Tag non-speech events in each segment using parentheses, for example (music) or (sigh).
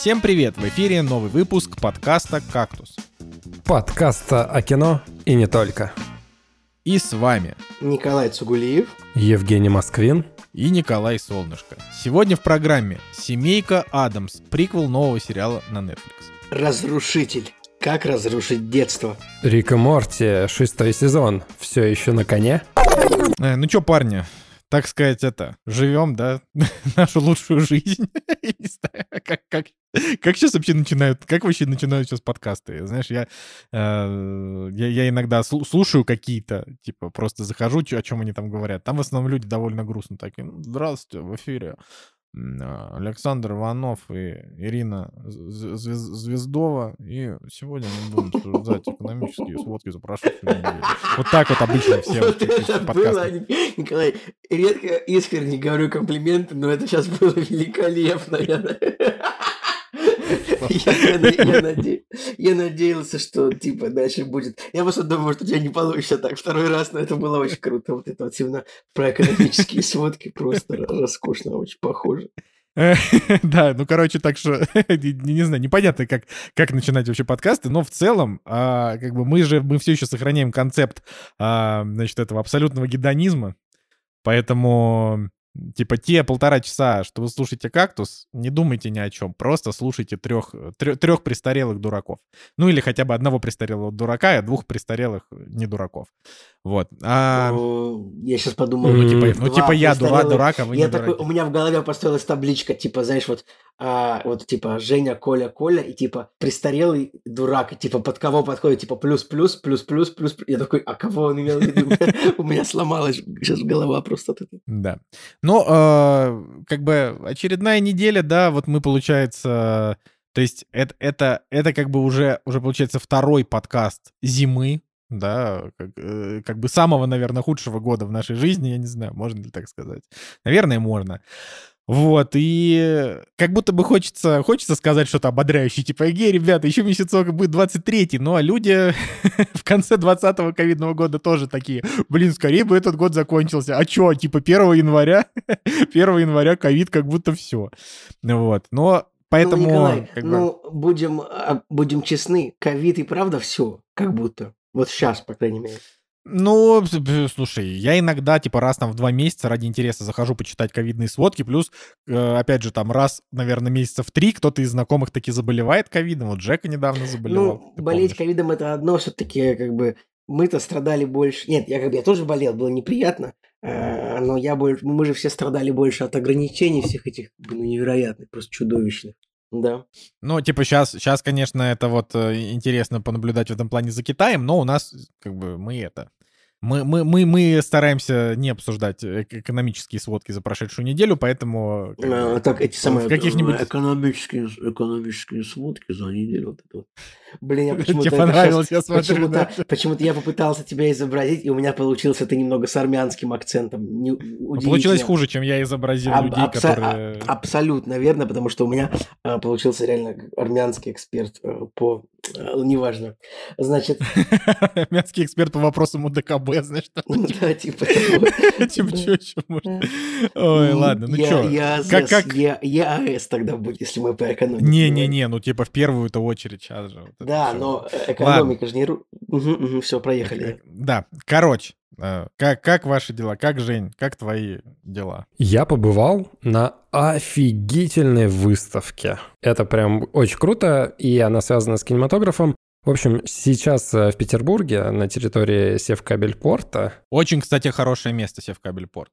Всем привет! В эфире новый выпуск подкаста «Кактус». Подкаста о кино и не только. И с вами Николай Цугулиев. Евгений Москвин. и Николай Солнышко. Сегодня в программе «Семейка Адамс», приквел нового сериала на Netflix. Разрушитель. Как разрушить детство? Рик и Морти, шестой сезон. Все еще на коне? Э, ну чё, парни, так сказать, это, живем, да, (laughs) нашу лучшую жизнь. (laughs) Не знаю, как, как, как сейчас вообще начинают, как вообще начинают сейчас подкасты? Знаешь, я, э, я, я иногда слу- слушаю какие-то, типа, просто захожу, о чем они там говорят. Там в основном люди довольно грустно такие. «Ну, Здравствуйте, в эфире Александр Иванов и Ирина Звездова. И сегодня мы будем обсуждать экономические сводки за прошедшую неделю. Вот так вот обычно (laughs) все вот это было, Николай, редко искренне говорю комплименты, но это сейчас было великолепно. Я я- я- я наде- я надеялся, что типа дальше будет. Я просто думаю, что у тебя не получится так второй раз, но это было очень круто. Вот это вот именно про экономические сводки просто роскошно, очень похоже. (laughs) Да, ну, короче, так что, (laughs) не знаю, непонятно, как, как начинать вообще подкасты, но в целом, а, как бы мы же, мы все еще сохраняем концепт, а, значит, этого абсолютного гедонизма, поэтому, типа, те полтора часа, что вы слушаете «Кактус», не думайте ни о чем, просто слушайте трех, трех престарелых дураков. Ну, или хотя бы одного престарелого дурака, а двух престарелых не дураков. Вот. А, Ну, Я сейчас подумал, Ну, ну, типа, ну, типа я дура, дурак, а вы Я не такой, дураки. у меня в голове построилась табличка, типа, знаешь, вот, а, вот, типа, Женя, Коля, Коля, и, типа, престарелый дурак, и, типа, под кого подходит, типа, плюс-плюс, плюс-плюс, плюс Я такой, а кого он имел в виду? (laughs) У меня сломалась сейчас голова просто от этого. Да. Ну, э, как бы очередная неделя, да, вот мы, получается... То есть это, это, это как бы уже, уже, получается, второй подкаст зимы, да, как, э, как бы самого, наверное, худшего года в нашей жизни, я не знаю, можно ли так сказать. Наверное, можно. Вот, и как будто бы хочется, хочется сказать что-то ободряющее, типа, эй, ребята, еще месяцок будет 23-й, ну, а люди (laughs) в конце 20-го ковидного года тоже такие, блин, скорее бы этот год закончился. А чё, типа 1 января? (laughs) 1 января ковид как будто все. Вот, но поэтому... ну, Николай, как бы, ну, будем, а, будем честны, ковид и правда все, как будто. Вот сейчас, по крайней мере. Ну, слушай, я иногда, типа, раз там в два месяца ради интереса захожу почитать ковидные сводки, плюс, э, опять же, там раз, наверное, месяцев три кто-то из знакомых таки заболевает ковидом. Вот Джека недавно заболевал. Ну, болеть помнишь. ковидом это одно, все-таки как бы мы-то страдали больше. Нет, я как бы я тоже болел, было неприятно, э, но я больше, мы же все страдали больше от ограничений всех этих, ну, невероятных, просто чудовищных. Да. Ну, типа, сейчас, сейчас, конечно, это вот э, интересно понаблюдать в этом плане за Китаем, но у нас, как бы, мы это... Мы, мы, мы, мы стараемся не обсуждать э- экономические сводки за прошедшую неделю, поэтому... бы, А, так, эти самые каких-нибудь... э, экономические, экономические сводки за неделю. Вот это вот. Блин, я (laughs) почему-то... Тебе понравилось, щас- я смотрю, Почему-то, да. почему-то я попытался тебя изобразить, и у меня получился ты немного с армянским акцентом. Не- Ну, Получилось хуже, чем я изобразил Аб- людей, абсо- которые... а- Абсолютно верно, потому что у меня а, получился реально армянский эксперт э, по... э, неважно. Значит, (laughs) Армянский эксперт по вопросам УДКБ, знаешь, что? (laughs) да, типа... (laughs) Типа, что еще можно? Ой, ладно, ну я- что? Я Как- АЗС, как- я- я АЭС тогда будет, если мы по экономике. Не-не-не, ну типа в первую-то очередь сейчас же. Да, но э, экономика же не... Все, проехали. Да, короче, э, как, как ваши дела? Как, Жень, как твои дела? Я побывал на офигительной выставке. Это прям очень круто, и она связана с кинематографом. В общем, сейчас э, в Петербурге на территории Севкабельпорта Очень, кстати, хорошее место, Севкабельпорт.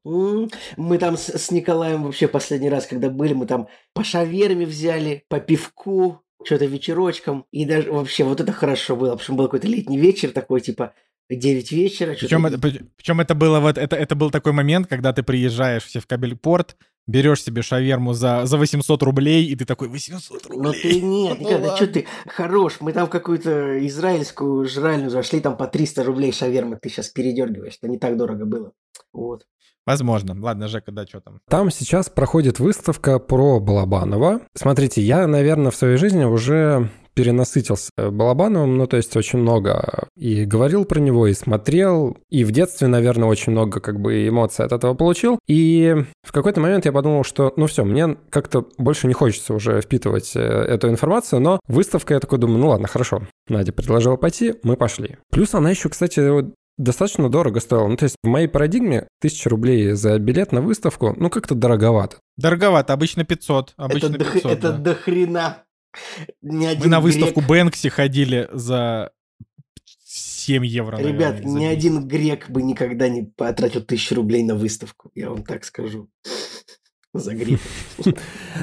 Мы там с, с Николаем вообще последний раз, когда были, мы там по шаверме взяли, по пивку, что-то вечерочком. И даже вообще вот это хорошо было, потому что был какой-то летний вечер такой, типа 9 вечера. Причем это, причем это было вот, это, это был такой момент, когда ты приезжаешь в Севкабельпорт, берешь себе шаверму за, за 800 рублей, и ты такой, 800 рублей? Ну ты нет, Ну никогда, что ты хорош. Мы там в какую-то израильскую жральню зашли, там по 300 рублей шавермы, ты сейчас передергиваешь, это не так дорого было. Вот. Возможно. Ладно, Жека, да, что там? Там сейчас проходит выставка про Балабанова. Смотрите, я, наверное, в своей жизни уже перенасытился Балабановым, ну, то есть очень много и говорил про него, и смотрел, и в детстве, наверное, очень много как бы эмоций от этого получил. И в какой-то момент я подумал, что, ну все, мне как-то больше не хочется уже впитывать э, эту информацию, но выставка, я такой думаю, ну ладно, хорошо. Надя предложила пойти, мы пошли. Плюс она еще, кстати, достаточно дорого стоила. Ну, то есть в моей парадигме тысяча рублей за билет на выставку, ну, как-то дороговато. Дороговато, обычно 500. Обычно это 500, до, это да. до хрена. Ни один Мы на выставку грек... Бэнкси ходили за 7 евро, Ребят, наверное, ни один грек бы никогда не потратил тысячу рублей на выставку, я вам так скажу за грипп. (laughs)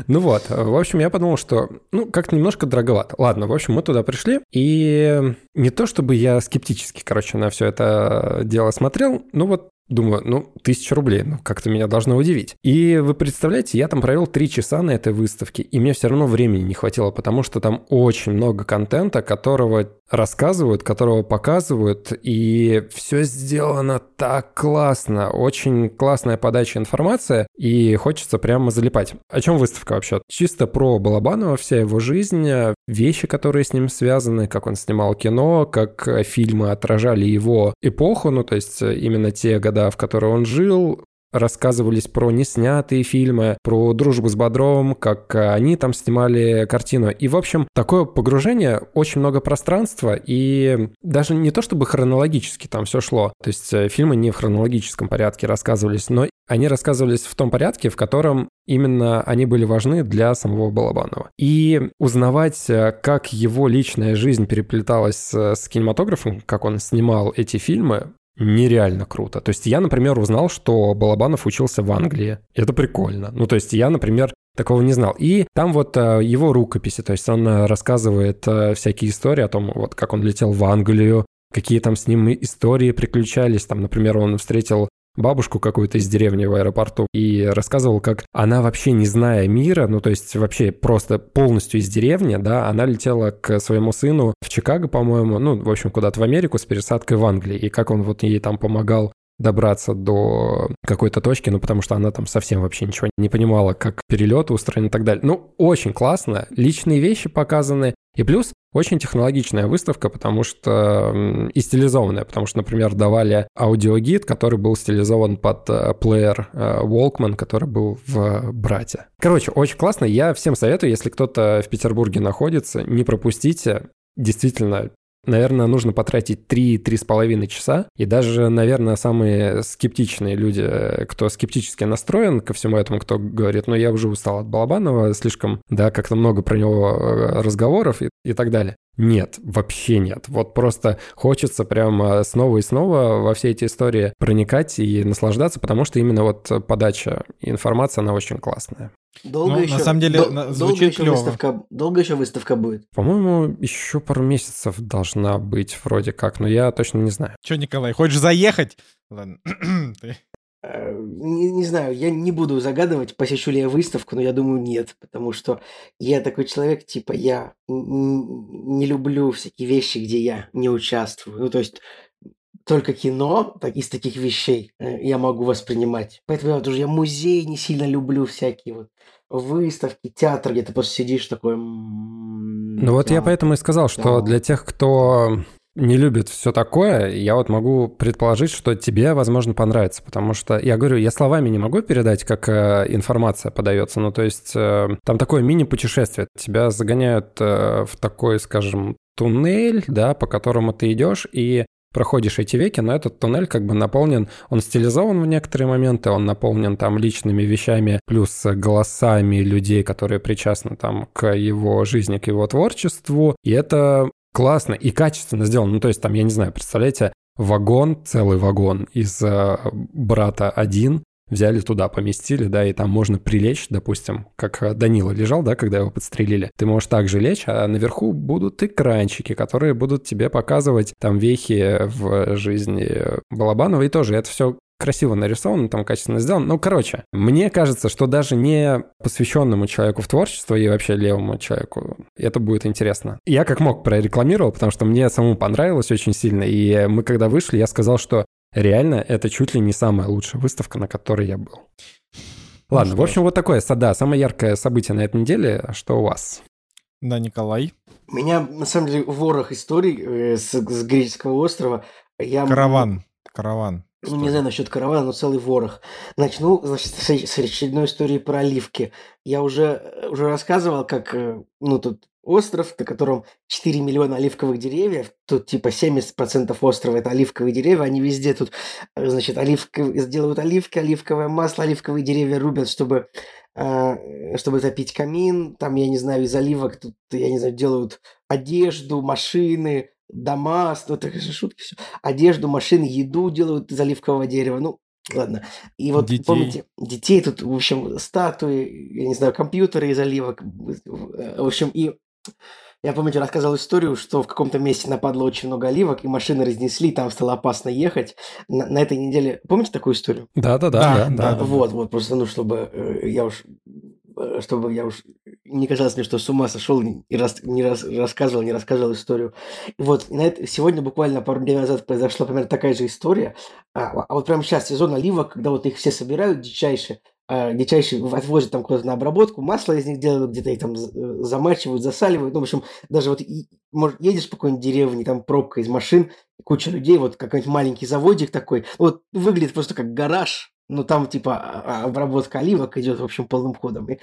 Ну вот, в общем, я подумал, что, ну, как-то немножко дороговато. Ладно, в общем, мы туда пришли, и не то чтобы я скептически, короче, на все это дело смотрел, ну вот Думаю, ну, тысяча рублей, ну, как-то меня должно удивить. И вы представляете, я там провел три часа на этой выставке, и мне все равно времени не хватило, потому что там очень много контента, которого рассказывают, которого показывают, и все сделано так классно, очень классная подача информации, и хочется прямо залипать. О чем выставка вообще? Чисто про Балабанова, вся его жизнь, вещи, которые с ним связаны, как он снимал кино, как фильмы отражали его эпоху, ну, то есть именно те года, в которые он жил, рассказывались про неснятые фильмы, про дружбу с Бодровым, как они там снимали картину. И, в общем, такое погружение, очень много пространства, и даже не то чтобы хронологически там все шло. То есть э, фильмы не в хронологическом порядке рассказывались, но они рассказывались в том порядке, в котором именно они были важны для самого Балабанова. И узнавать, э, как его личная жизнь переплеталась с кинематографом, как он снимал эти фильмы, нереально круто. То есть я, например, узнал, что Балабанов учился в Англии. Это прикольно. Ну, то есть я, например, такого не знал. И там вот э, его рукописи, то есть он э, рассказывает э, всякие истории о том, вот как он летел в Англию, какие там с ним истории приключались. Там, например, он встретил бабушку какую-то из деревни в аэропорту и рассказывал, как она вообще не зная мира, ну то есть вообще просто полностью из деревни, да, она летела к своему сыну в Чикаго, по-моему, ну, в общем, куда-то в Америку с пересадкой в Англии, и как он вот ей там помогал добраться до какой-то точки, ну, потому что она там совсем вообще ничего не понимала, как перелеты устроены и так далее. Ну, очень классно, личные вещи показаны, и плюс очень технологичная выставка, потому что и стилизованная, потому что, например, давали аудиогид, который был стилизован под э, плеер э, Walkman, который был в брате. Короче, очень классно. Я всем советую, если кто-то в Петербурге находится, не пропустите. Действительно, Наверное, нужно потратить 3-3,5 часа. И даже, наверное, самые скептичные люди, кто скептически настроен ко всему этому, кто говорит, ну, я уже устал от Балабанова, слишком, да, как-то много про него э, разговоров и, и так далее. Нет, вообще нет. Вот просто хочется прямо снова и снова во все эти истории проникать и наслаждаться, потому что именно вот подача информации, она очень классная. Долго ну, еще, на самом деле дол- звучит долго еще выставка, долго еще выставка будет? По-моему, еще пару месяцев должна быть вроде как, но я точно не знаю. Че, Николай, хочешь заехать? Ладно. (clears throat) не, не знаю, я не буду загадывать, посещу ли я выставку, но я думаю, нет, потому что я такой человек, типа, я не люблю всякие вещи, где я не участвую. Ну, то есть только кино так, из таких вещей э, я могу воспринимать. Поэтому я я музей не сильно люблю всякие вот выставки, театр, где ты просто сидишь такой... Ну вот я поэтому и сказал, что для тех, кто не любит все такое, я вот могу предположить, что тебе, возможно, понравится, потому что, я говорю, я словами не могу передать, как э, информация подается, ну, то есть э, там такое мини-путешествие, тебя загоняют э, в такой, скажем, туннель, да, по которому ты идешь, и проходишь эти веки, но этот туннель как бы наполнен, он стилизован в некоторые моменты, он наполнен там личными вещами, плюс голосами людей, которые причастны там к его жизни, к его творчеству, и это классно и качественно сделано. Ну, то есть там, я не знаю, представляете, вагон, целый вагон из э, брата один взяли туда, поместили, да, и там можно прилечь, допустим, как Данила лежал, да, когда его подстрелили. Ты можешь также лечь, а наверху будут экранчики, которые будут тебе показывать там вехи в жизни Балабанова, и тоже это все красиво нарисовано, там качественно сделано. Ну, короче, мне кажется, что даже не посвященному человеку в творчество и вообще левому человеку это будет интересно. Я как мог прорекламировал, потому что мне самому понравилось очень сильно. И мы когда вышли, я сказал, что реально это чуть ли не самая лучшая выставка, на которой я был. Ладно, ну, в общем, вот такое, да, самое яркое событие на этой неделе. Что у вас? Да, Николай. У меня, на самом деле, ворох историй э, с, с греческого острова. Я, Караван. Караван. Ну, не знаю насчет каравана, но целый ворох. Начну, значит, с, очередной истории про оливки. Я уже, уже рассказывал, как, э, ну, тут остров, на котором 4 миллиона оливковых деревьев. Тут типа 70% острова это оливковые деревья. Они везде тут, э, значит, оливки, делают оливки, оливковое масло, оливковые деревья рубят, чтобы, э, чтобы топить камин. Там, я не знаю, из оливок тут, я не знаю, делают одежду, машины, дома, ну, это же шутки все. Одежду, машины, еду делают из оливкового дерева. Ну, Ладно. И вот Детей. помните, детей тут, в общем, статуи, я не знаю, компьютеры из оливок. В общем, и я, помните, рассказывал историю, что в каком-то месте нападло очень много оливок, и машины разнесли, там стало опасно ехать. На, на этой неделе... Помните такую историю? Да-да-да. Да, да, да. да. Вот, вот, просто, ну, чтобы э, я уж э, чтобы я уж не казалось мне, что с ума сошел и рас, не раз, рассказывал, не рассказывал историю. И вот на это, сегодня буквально пару дней назад произошла примерно такая же история. А, а вот прямо сейчас сезон оливок, когда вот их все собирают дичайше, а, дичайше отвозят там куда-то на обработку, масло из них делают, где-то их там з- замачивают, засаливают. Ну, в общем, даже вот и- может, едешь по какой-нибудь деревне, там пробка из машин, куча людей, вот какой-нибудь маленький заводик такой, вот выглядит просто как гараж, ну, там, типа, а- а- обработка оливок идет, в общем, полным ходом. И,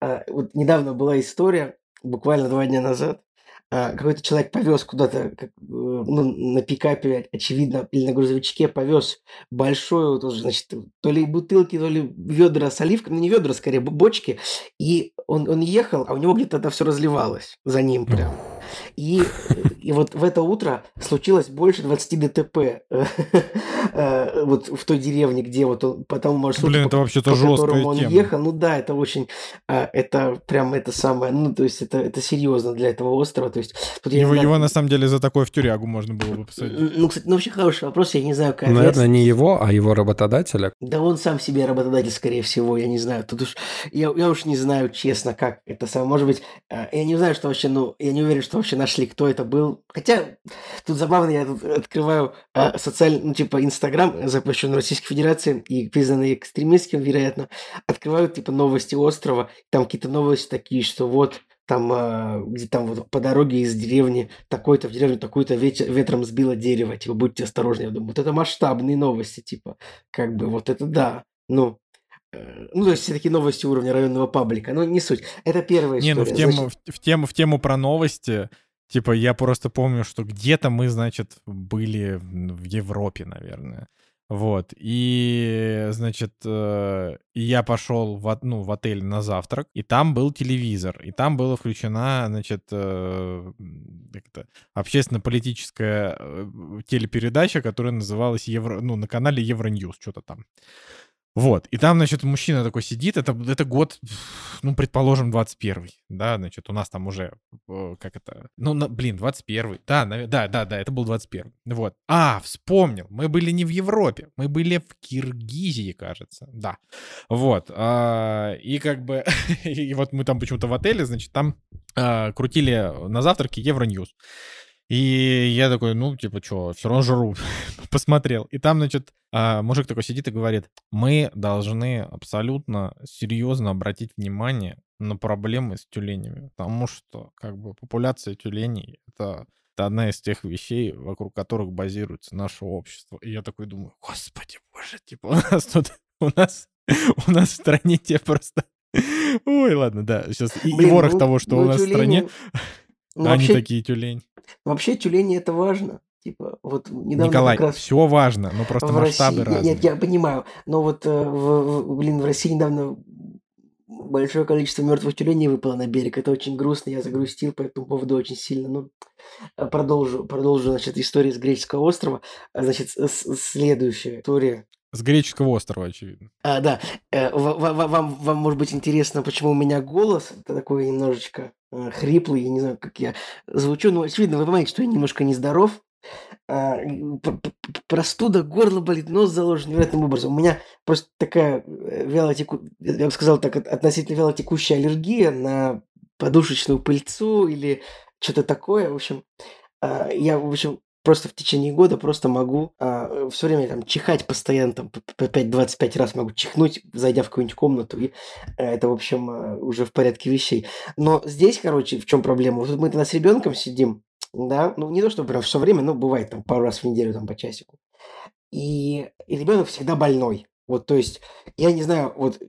а, вот недавно была история, буквально два дня назад, а, какой-то человек повез куда-то, как, э, ну, на пикапе, очевидно, или на грузовичке повез большую, тоже, значит, то ли бутылки, то ли ведра с оливками, ну, не ведра, скорее, бочки, и он, он ехал, а у него где-то это все разливалось за ним прям. И, и вот в это утро случилось больше 20 ДТП э, э, вот в той деревне, где вот он по тому маршруту, Блин, это вообще-то по которому он тема. ехал. Ну да, это очень, а, это прям это самое, ну то есть это, это серьезно для этого острова. То есть тут Его, знаю, его на самом деле за такое в тюрягу можно было бы посадить. Ну, кстати, ну вообще хороший вопрос, я не знаю, какая Наверное, не его, а его работодателя. Да он сам себе работодатель, скорее всего, я не знаю. Тут уж, я, я уж не знаю, честно, как это самое. Может быть, э, я не знаю, что вообще, ну, я не уверен, что вообще нашли, кто это был. Хотя, тут забавно, я тут открываю э, социальный, ну, типа, Инстаграм, запрещенный Российской Федерации и признанный экстремистским, вероятно. Открываю, типа, новости острова. Там какие-то новости такие, что вот там, э, где там вот по дороге из деревни, такой-то в деревню ветер, ветром сбило дерево, типа, будьте осторожны. Я думаю, вот это масштабные новости, типа, как бы, вот это да. Ну, ну, то есть все такие новости уровня районного паблика, но не суть. Это первая Не, история. ну в тему, Значит, в, в тему, в тему про новости, типа, я просто помню, что где-то мы, значит, были в Европе, наверное. Вот. И, значит, э, я пошел в, ну, в отель на завтрак, и там был телевизор, и там была включена, значит, э, общественно-политическая э, телепередача, которая называлась Евро, ну, на канале Евроньюз, что-то там. Вот, и там, значит, мужчина такой сидит, это, это год, ну, предположим, 21 да, значит, у нас там уже, э, как это, ну, на- блин, 21 да, да, да, да, это был 21 вот. А, вспомнил, мы были не в Европе, мы были в Киргизии, кажется, да, вот, а, и как бы, (laughs) и вот мы там почему-то в отеле, значит, там а, крутили на завтраке Евроньюз. И я такой, ну, типа, что, все равно жру. (laughs) Посмотрел. И там, значит, а, мужик такой сидит и говорит, мы должны абсолютно серьезно обратить внимание на проблемы с тюленями, потому что, как бы, популяция тюленей — это, это одна из тех вещей, вокруг которых базируется наше общество. И я такой думаю, господи боже, типа, (laughs) у нас тут, у нас, у нас в стране те просто... (laughs) Ой, ладно, да, сейчас и, и ворох ну- того, что ну, у нас в стране, ну, они вообще, такие тюлень. вообще тюлени это важно. Типа, вот недавно Николай, как раз все важно, но просто в масштабы России, разные. нет, я понимаю, но вот, э, в- блин, в России недавно большое количество мертвых тюленей выпало на берег. Это очень грустно, я загрустил по этому поводу очень сильно. Ну, э, продолжу, продолжу, значит, историю с греческого острова. Значит, следующая история. С греческого острова, очевидно. А, да, э, ва- ва- ва- вам, вам может быть интересно, почему у меня голос такой немножечко э, хриплый, я не знаю, как я звучу, но очевидно, вы понимаете, что я немножко нездоров. А, простуда, горло болит, нос заложен невероятным образом. У меня просто такая э, вялотеку... я бы сказал так, от- относительно вялотекущая аллергия на подушечную пыльцу или что-то такое. В общем, а, я, в общем, просто в течение года просто могу а, все время там чихать постоянно, там, по 5-25 раз могу чихнуть, зайдя в какую-нибудь комнату, и а, это, в общем, а, уже в порядке вещей. Но здесь, короче, в чем проблема? Вот мы тогда с ребенком сидим, да, ну не то, чтобы прям все время, но бывает там пару раз в неделю там по часику. И, и ребенок всегда больной. Вот, то есть, я не знаю, вот,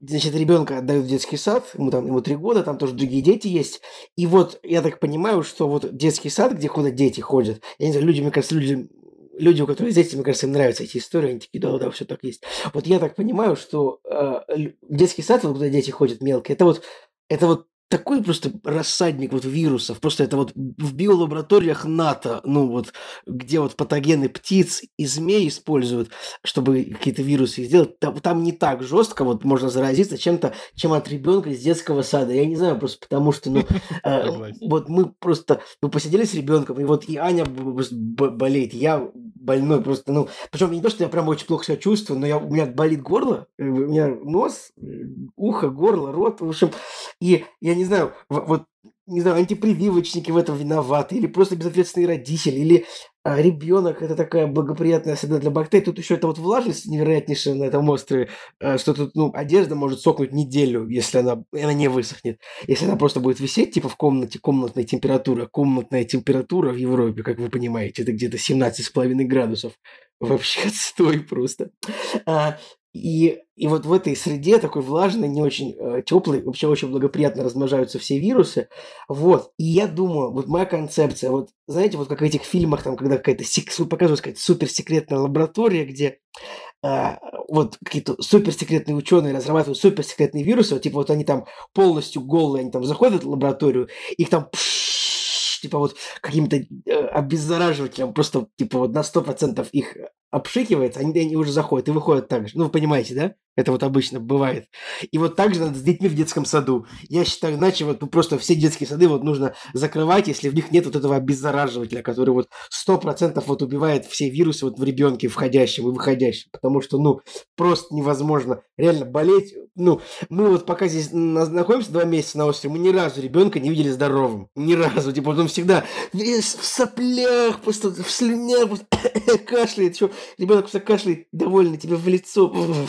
значит, ребенка отдают в детский сад, ему там, ему три года, там тоже другие дети есть. И вот, я так понимаю, что вот детский сад, где куда дети ходят, я не знаю, люди, мне кажется, люди, люди, у которых дети, мне кажется, им нравятся эти истории, они такие, да-да, все так есть. Вот я так понимаю, что э, детский сад, вот, куда дети ходят мелкие, это вот, это вот такой просто рассадник вот вирусов. Просто это вот в биолабораториях НАТО, ну вот, где вот патогены птиц и змей используют, чтобы какие-то вирусы сделать. Там, там не так жестко вот можно заразиться чем-то, чем от ребенка из детского сада. Я не знаю, просто потому что, ну, (laughs) э, вот мы просто, мы посидели с ребенком, и вот и Аня болеет, я больной просто, ну, причем не то, что я прям очень плохо себя чувствую, но я, у меня болит горло, э, у меня нос, э, ухо, горло, рот, в общем, и я не знаю, вот, не знаю, антипрививочники в этом виноваты, или просто безответственные родители, или а, ребенок это такая благоприятная среда для бактерий. Тут еще это вот влажность невероятнейшая на этом острове, а, что тут, ну, одежда может сохнуть неделю, если она, она не высохнет. Если она просто будет висеть, типа в комнате, комнатная температура. Комнатная температура в Европе, как вы понимаете, это где-то 17,5 градусов. Вообще отстой просто. А, и, и вот в этой среде, такой влажной, не очень э, теплой, вообще очень благоприятно размножаются все вирусы. Вот. И я думаю, вот моя концепция, вот знаете, вот как в этих фильмах, там, когда какая-то сек- показывают какая-то суперсекретная лаборатория, где э, вот какие-то суперсекретные ученые разрабатывают суперсекретные вирусы, вот, типа вот они там полностью голые, они там заходят в лабораторию, их там типа вот каким-то э, обеззараживателем, просто типа вот на 100% их обшикивается, они, они уже заходят и выходят так же. Ну, вы понимаете, да? Это вот обычно бывает. И вот так же надо с детьми в детском саду. Я считаю, иначе вот ну, просто все детские сады вот нужно закрывать, если в них нет вот этого обеззараживателя, который вот сто процентов вот убивает все вирусы вот в ребенке входящем и выходящем. Потому что, ну, просто невозможно реально болеть. Ну, мы вот пока здесь находимся два месяца на острове, мы ни разу ребенка не видели здоровым. Ни разу. Типа, он всегда в соплях, просто в слюнях, (coughs) кашляет. Еще ребенок просто кашляет довольно тебе в лицо. В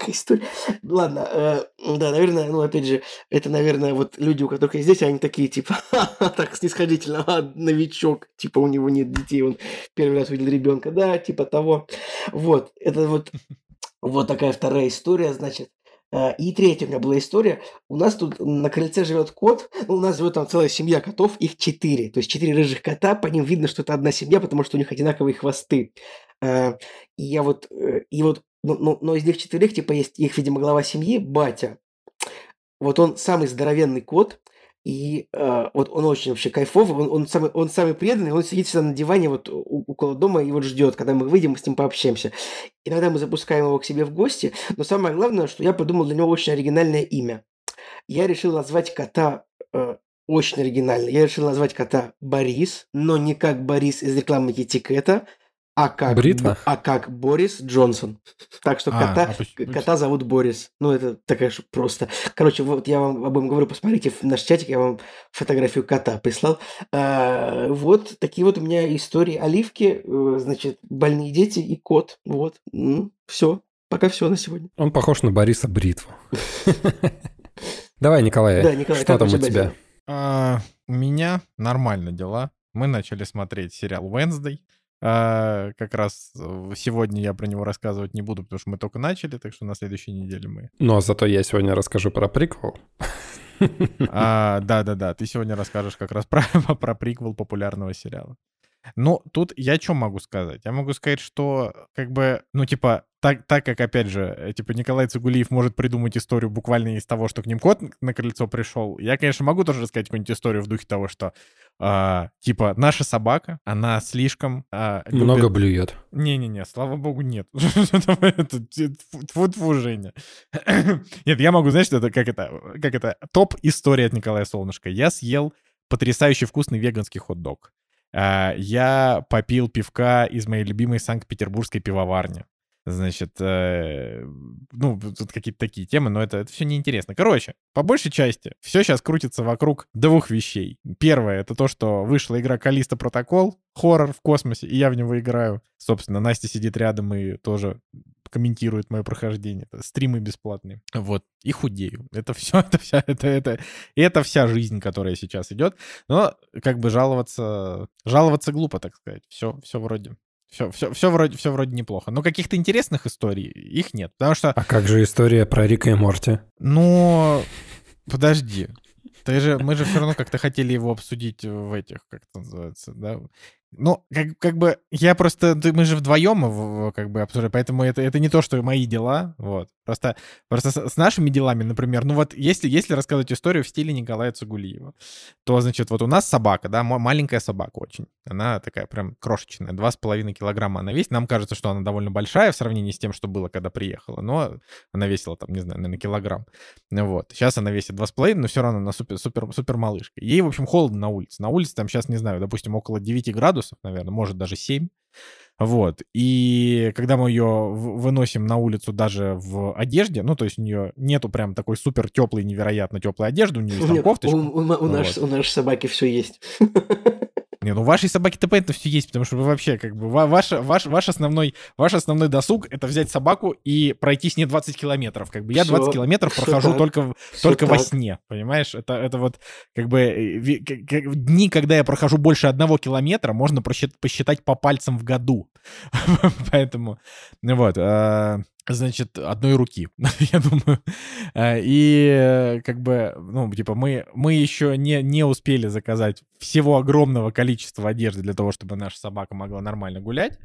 такая история. Ладно, э, да, наверное, ну, опять же, это, наверное, вот люди, у которых есть дети, они такие, типа, (laughs) так снисходительно, а, новичок, типа, у него нет детей, он первый раз увидел ребенка, да, типа того. Вот, это вот, вот такая вторая история, значит. Э, и третья у меня была история. У нас тут на крыльце живет кот. Ну, у нас живет там целая семья котов, их четыре. То есть четыре рыжих кота, по ним видно, что это одна семья, потому что у них одинаковые хвосты. Э, и я вот, и вот но, но, но из них четверых, типа, есть их, видимо, глава семьи, батя. Вот он самый здоровенный кот, и э, вот он очень вообще кайфовый, он, он, самый, он самый преданный, он сидит всегда на диване вот у, около дома и вот ждет, когда мы выйдем, мы с ним пообщаемся. Иногда мы запускаем его к себе в гости, но самое главное, что я придумал для него очень оригинальное имя. Я решил назвать кота э, очень оригинально. Я решил назвать кота Борис, но не как Борис из рекламы Китикета, а как, Бритва? а как Борис Джонсон. Так что а, кота, а, кота зовут Борис. Ну, это такая же просто. Короче, вот я вам об этом говорю, посмотрите в наш чатик, я вам фотографию кота прислал. А, вот такие вот у меня истории. Оливки, э, значит, больные дети и кот. Вот. все. Пока все на сегодня. Он похож на Бориса Бритву. Давай, Николай, да, Николай что там у тебя? А, у меня нормально дела. Мы начали смотреть сериал Wednesday. А, как раз э, сегодня я про него рассказывать не буду, потому что мы только начали, так что на следующей неделе мы. Но ну, а зато я сегодня расскажу про приквел. А, да-да-да, ты сегодня расскажешь как раз (laughs) про, про приквел популярного сериала. Ну, тут я что могу сказать? Я могу сказать, что как бы, ну, типа, так, так как, опять же, э, типа, Николай Цугулиев может придумать историю буквально из того, что к ним кот на крыльцо пришел, я, конечно, могу тоже рассказать какую-нибудь историю в духе того, что, э, типа, наша собака, она слишком... Э, любит... Много блюет. Не-не-не, слава богу, нет. (laughs) Тьфу-тьфу, Женя. (coughs) Нет, я могу, знаешь, это как это, как это, топ-история от Николая Солнышко. Я съел потрясающе вкусный веганский хот-дог. А, я попил пивка из моей любимой Санкт-Петербургской пивоварни. Значит, э, ну, тут какие-то такие темы, но это, это все неинтересно. Короче, по большей части все сейчас крутится вокруг двух вещей. Первое — это то, что вышла игра Калиста Протокол, хоррор в космосе, и я в него играю. Собственно, Настя сидит рядом и тоже комментирует мое прохождение. Это стримы бесплатные. Вот. И худею. Это все, (laughs) это вся, это, это, это вся жизнь, которая сейчас идет. Но как бы жаловаться, жаловаться глупо, так сказать. Все, все вроде, все, все, все, вроде, все вроде неплохо. Но каких-то интересных историй их нет. Потому что... А как же история про Рика и Морти? Ну, подожди. Ты же, мы же все равно как-то хотели его обсудить в этих, как это называется, да, ну, как, как бы, я просто, мы же вдвоем как бы обсуждаем, поэтому это, это не то, что мои дела, вот. Просто, просто с, с нашими делами, например, ну вот если, если рассказывать историю в стиле Николая Цугулиева, то, значит, вот у нас собака, да, маленькая собака очень. Она такая прям крошечная, два с половиной килограмма она весит. Нам кажется, что она довольно большая в сравнении с тем, что было, когда приехала, но она весила там, не знаю, наверное, килограмм. Вот. Сейчас она весит два с половиной, но все равно она супер, супер, супер малышка. Ей, в общем, холодно на улице. На улице там сейчас, не знаю, допустим, около 9 градусов, наверное, может даже 7. Вот. И когда мы ее выносим на улицу даже в одежде, ну, то есть у нее нету прям такой супер теплой, невероятно теплой одежды, у нее есть там кофточка. У, у, у, вот. наш, у нашей собаки все есть. (laughs) Не, ну вашей собаки-то понятно все есть, потому что вы вообще как бы ваш, ваш, ваш, основной, ваш основной досуг — это взять собаку и пройти с ней 20 километров. Как бы я 20 все, километров (laughs) прохожу так, только, только во сне, понимаешь? Это, это вот как бы э, дни, когда я прохожу больше одного километра, можно посчитать по пальцам в году. (laughs) Поэтому, вот. Значит, одной руки, (laughs) я думаю. А, и как бы, ну, типа, мы, мы еще не, не успели заказать всего огромного количества одежды для того, чтобы наша собака могла нормально гулять.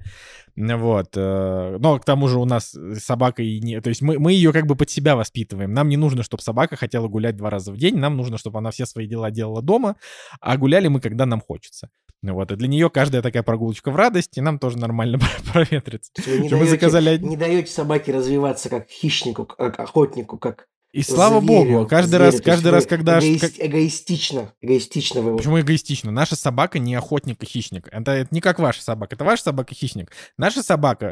Вот. Э, но к тому же у нас собака и не... То есть мы, мы ее как бы под себя воспитываем. Нам не нужно, чтобы собака хотела гулять два раза в день. Нам нужно, чтобы она все свои дела делала дома, а гуляли мы, когда нам хочется. Вот, и для нее каждая такая прогулочка в радость, и нам тоже нормально (laughs) проветрится. Вы не, даете, заказали... не даете собаке развиваться как хищнику, как охотнику, как и слава зверю, богу, каждый зверю. раз, каждый раз, когда... Эгоист, эгоистично, эгоистично вы... Почему эгоистично? Наша собака не охотник и хищник. Это, это не как ваша собака, это ваша собака хищник. Наша собака,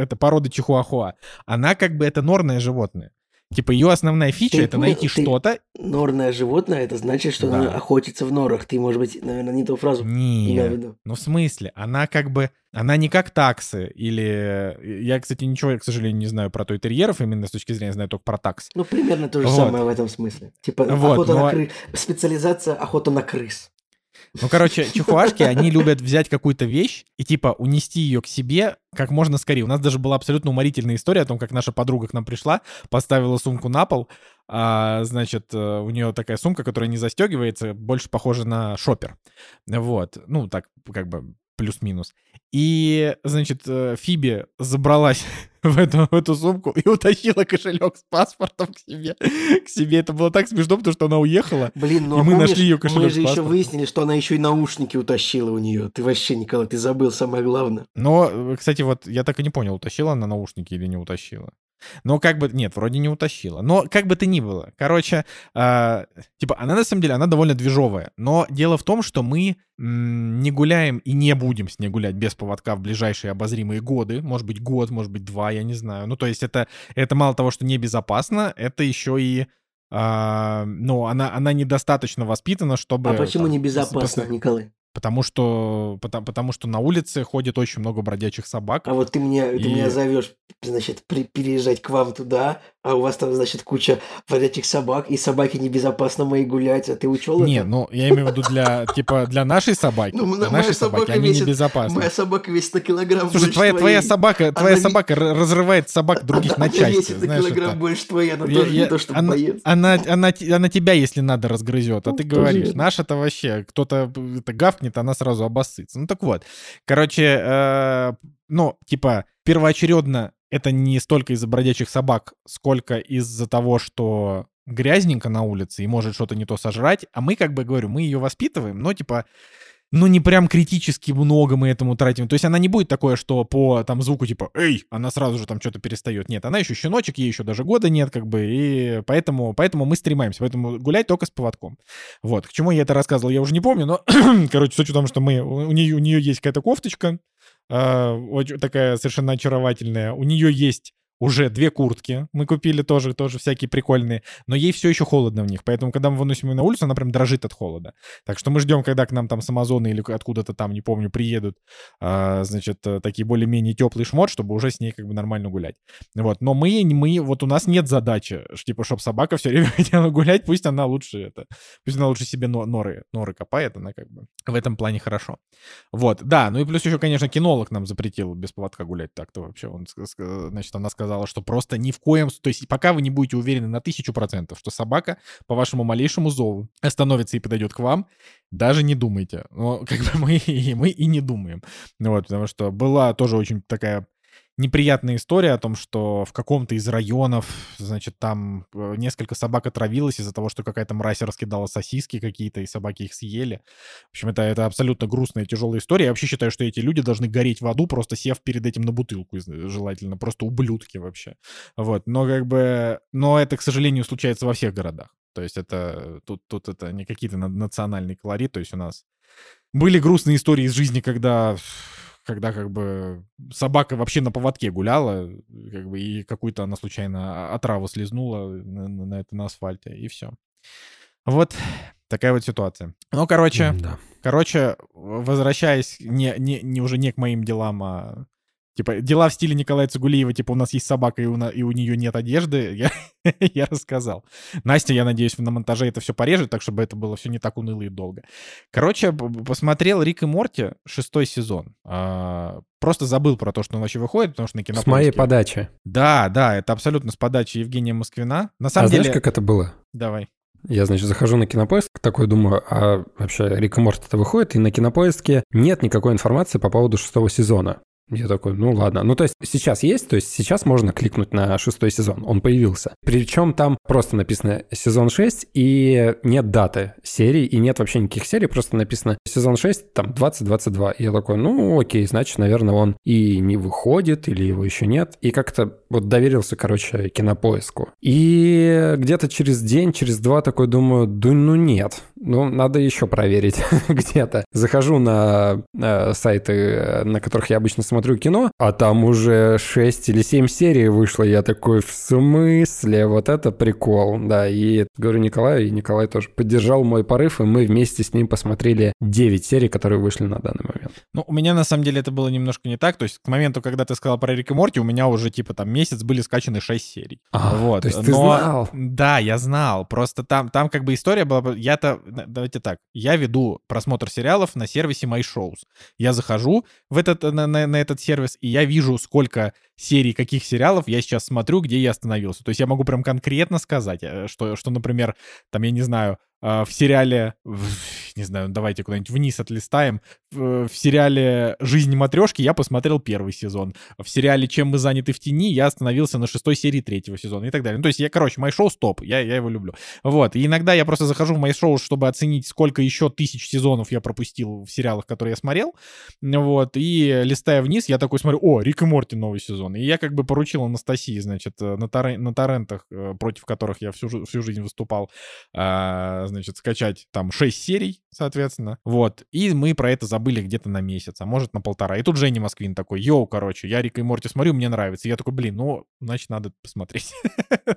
это порода чихуахуа, она как бы это норное животное. Типа ее основная фича ты, это найти что-то. Норное животное, это значит, что да. она охотится в норах. Ты, может быть, наверное, не ту фразу не, имел в виду. Ну, в смысле? Она как бы... Она не как таксы или... Я, кстати, ничего, к сожалению, не знаю про той-терьеров, именно с точки зрения знаю только про такс. Ну, примерно то же вот. самое в этом смысле. Типа вот, охота но... на крыс. Специализация охота на крыс. Ну, короче, чихуашки, они любят взять какую-то вещь и, типа, унести ее к себе как можно скорее. У нас даже была абсолютно уморительная история о том, как наша подруга к нам пришла, поставила сумку на пол, а, значит, э, у нее такая сумка, которая не застегивается, больше похожа на шопер. Вот, ну, так, как бы плюс-минус. И, значит, э, Фиби забралась (laughs) в эту, в эту сумку и утащила кошелек с паспортом к себе. К себе. Это было так смешно, потому что она уехала. Блин, ну и а мы помнишь, нашли ее кошелек. Мы же еще выяснили, что она еще и наушники утащила у нее. Ты вообще, Николай, ты забыл самое главное. Но, кстати, вот я так и не понял, утащила она наушники или не утащила. Но как бы, нет, вроде не утащила. Но как бы то ни было. Короче, э, типа, она на самом деле, она довольно движовая. Но дело в том, что мы м, не гуляем и не будем с ней гулять без поводка в ближайшие обозримые годы. Может быть, год, может быть, два, я не знаю. Ну, то есть это, это мало того, что небезопасно, это еще и... Uh, ну, она, она недостаточно воспитана, чтобы... А почему там, небезопасно, Николай? Потому что, потому, потому что на улице ходит очень много бродячих собак. А вот ты меня, и... ты меня зовешь, значит, при, переезжать к вам туда, а у вас там, значит, куча бродячих собак, и собаки небезопасно мои гулять, а ты учел Не, это? ну, я имею в виду для, типа, для нашей собаки. Ну, для нашей собаки они небезопасны. Моя собака весит на килограмм Слушай, твоя, твоя собака, твоя собака разрывает собак (laughs) других на части. весит на килограмм больше твоей, она тоже не то, что боец. Она, она, она тебя, если надо, разгрызет, а ты говоришь, наша-то вообще, кто-то гав гавкнет, она сразу обоссытся. Ну так вот. Короче, э, ну, типа, первоочередно это не столько из-за бродячих собак, сколько из-за того, что грязненько на улице и может что-то не то сожрать. А мы, как бы говорю, мы ее воспитываем, но типа ну, не прям критически много мы этому тратим. То есть она не будет такое, что по там звуку типа «Эй!» она сразу же там что-то перестает. Нет, она еще щеночек, ей еще даже года нет, как бы, и поэтому, поэтому мы стремаемся. Поэтому гулять только с поводком. Вот. К чему я это рассказывал, я уже не помню, но, (clears throat) короче, суть в том, что мы, у нее, у нее есть какая-то кофточка, э, такая совершенно очаровательная. У нее есть уже две куртки мы купили тоже, тоже всякие прикольные, но ей все еще холодно в них, поэтому когда мы выносим ее на улицу, она прям дрожит от холода. Так что мы ждем, когда к нам там с Амазона или откуда-то там, не помню, приедут, а, значит, э, такие более-менее теплый шмот, чтобы уже с ней как бы нормально гулять. Вот, но мы, мы, вот у нас нет задачи, типа, чтобы собака все (laughs) время хотела гулять, пусть она лучше это, пусть она лучше себе норы, норы копает, она как бы в этом плане хорошо. Вот, да, ну и плюс еще, конечно, кинолог нам запретил без поводка гулять так-то вообще, он, значит, она сказала, сказала, что просто ни в коем... То есть пока вы не будете уверены на тысячу процентов, что собака по вашему малейшему зову остановится и подойдет к вам, даже не думайте. Но как бы мы, (laughs) мы и не думаем. Вот, потому что была тоже очень такая неприятная история о том, что в каком-то из районов, значит, там э, несколько собак отравилось из-за того, что какая-то мразь раскидала сосиски какие-то, и собаки их съели. В общем, это, это абсолютно грустная и тяжелая история. Я вообще считаю, что эти люди должны гореть в аду, просто сев перед этим на бутылку, желательно. Просто ублюдки вообще. Вот. Но как бы... Но это, к сожалению, случается во всех городах. То есть это... Тут, тут это не какие-то национальные колорит. То есть у нас были грустные истории из жизни, когда когда как бы собака вообще на поводке гуляла, как бы, и какую-то она случайно отраву слезнула на, на, это, на асфальте, и все. Вот такая вот ситуация. Ну, короче, да. короче, возвращаясь не, не, не уже не к моим делам, а Типа, дела в стиле Николая Цигулиева, типа, у нас есть собака, и у, на, и у нее нет одежды, (laughs) я, я рассказал. Настя, я надеюсь, на монтаже это все порежет, так, чтобы это было все не так уныло и долго. Короче, посмотрел Рик и Морти, шестой сезон. А, просто забыл про то, что он вообще выходит, потому что на кинопоиске... С моей подачи. Да, да, это абсолютно с подачи Евгения Москвина. На самом а деле... знаешь, как это было? Давай. Я, значит, захожу на кинопоиск, такой думаю, а вообще Рик и Морти это выходит, и на кинопоиске нет никакой информации по поводу шестого сезона. Я такой, ну ладно. Ну, то есть сейчас есть, то есть сейчас можно кликнуть на шестой сезон, он появился. Причем там просто написано сезон 6, и нет даты серии, и нет вообще никаких серий, просто написано сезон 6, там 2022. И я такой, ну окей, значит, наверное, он и не выходит, или его еще нет. И как-то вот доверился, короче, кинопоиску. И где-то через день, через два такой думаю, да ну нет, ну надо еще проверить (laughs) где-то. Захожу на э, сайты, на которых я обычно смотрю кино, а там уже 6 или 7 серий вышло. Я такой, в смысле? Вот это прикол. Да, и говорю Николаю, и Николай тоже поддержал мой порыв, и мы вместе с ним посмотрели 9 серий, которые вышли на данный момент. Ну, у меня на самом деле это было немножко не так. То есть к моменту, когда ты сказал про Рик и Морти, у меня уже типа там месяц были скачаны 6 серий. А, вот. То есть ты Но... знал? Да, я знал. Просто там, там как бы история была... Я-то... Давайте так. Я веду просмотр сериалов на сервисе MyShows. Я захожу в этот, на, на, на этот сервис, и я вижу, сколько серий каких сериалов я сейчас смотрю, где я остановился. То есть я могу прям конкретно сказать, э, что, что например, там, я не знаю, в сериале, не знаю, давайте куда-нибудь вниз отлистаем, в, в сериале «Жизнь матрешки» я посмотрел первый сезон. В сериале «Чем мы заняты в тени» я остановился на шестой серии третьего сезона и так далее. Ну, то есть я, короче, мой шоу стоп, я, я его люблю. Вот, и иногда я просто захожу в мой шоу, чтобы оценить, сколько еще тысяч сезонов я пропустил в сериалах, которые я смотрел. Вот, и листая вниз, я такой смотрю, о, Рик и Морти новый сезон. И я как бы поручил Анастасии, значит, на, торрен, на торрентах, э, против которых я всю, всю жизнь выступал, значит, скачать там 6 серий, соответственно. Вот. И мы про это забыли где-то на месяц, а может на полтора. И тут Женя Москвин такой, йоу, короче, я Рика и Морти смотрю, мне нравится. И я такой, блин, ну, значит, надо посмотреть.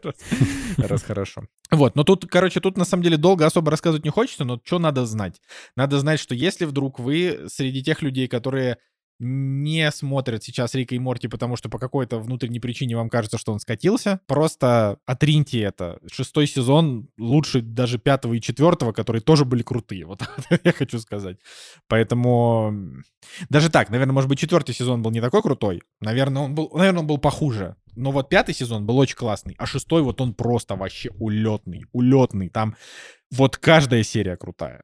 (laughs) Раз хорошо. Вот, но тут, короче, тут на самом деле долго особо рассказывать не хочется, но что надо знать? Надо знать, что если вдруг вы среди тех людей, которые не смотрят сейчас Рика и Морти, потому что по какой-то внутренней причине вам кажется, что он скатился. Просто отриньте это. Шестой сезон лучше даже пятого и четвертого, которые тоже были крутые. Вот (laughs) я хочу сказать. Поэтому даже так, наверное, может быть, четвертый сезон был не такой крутой. Наверное, он был, наверное, он был похуже. Но вот пятый сезон был очень классный, а шестой вот он просто вообще улетный, улетный. Там вот каждая серия крутая.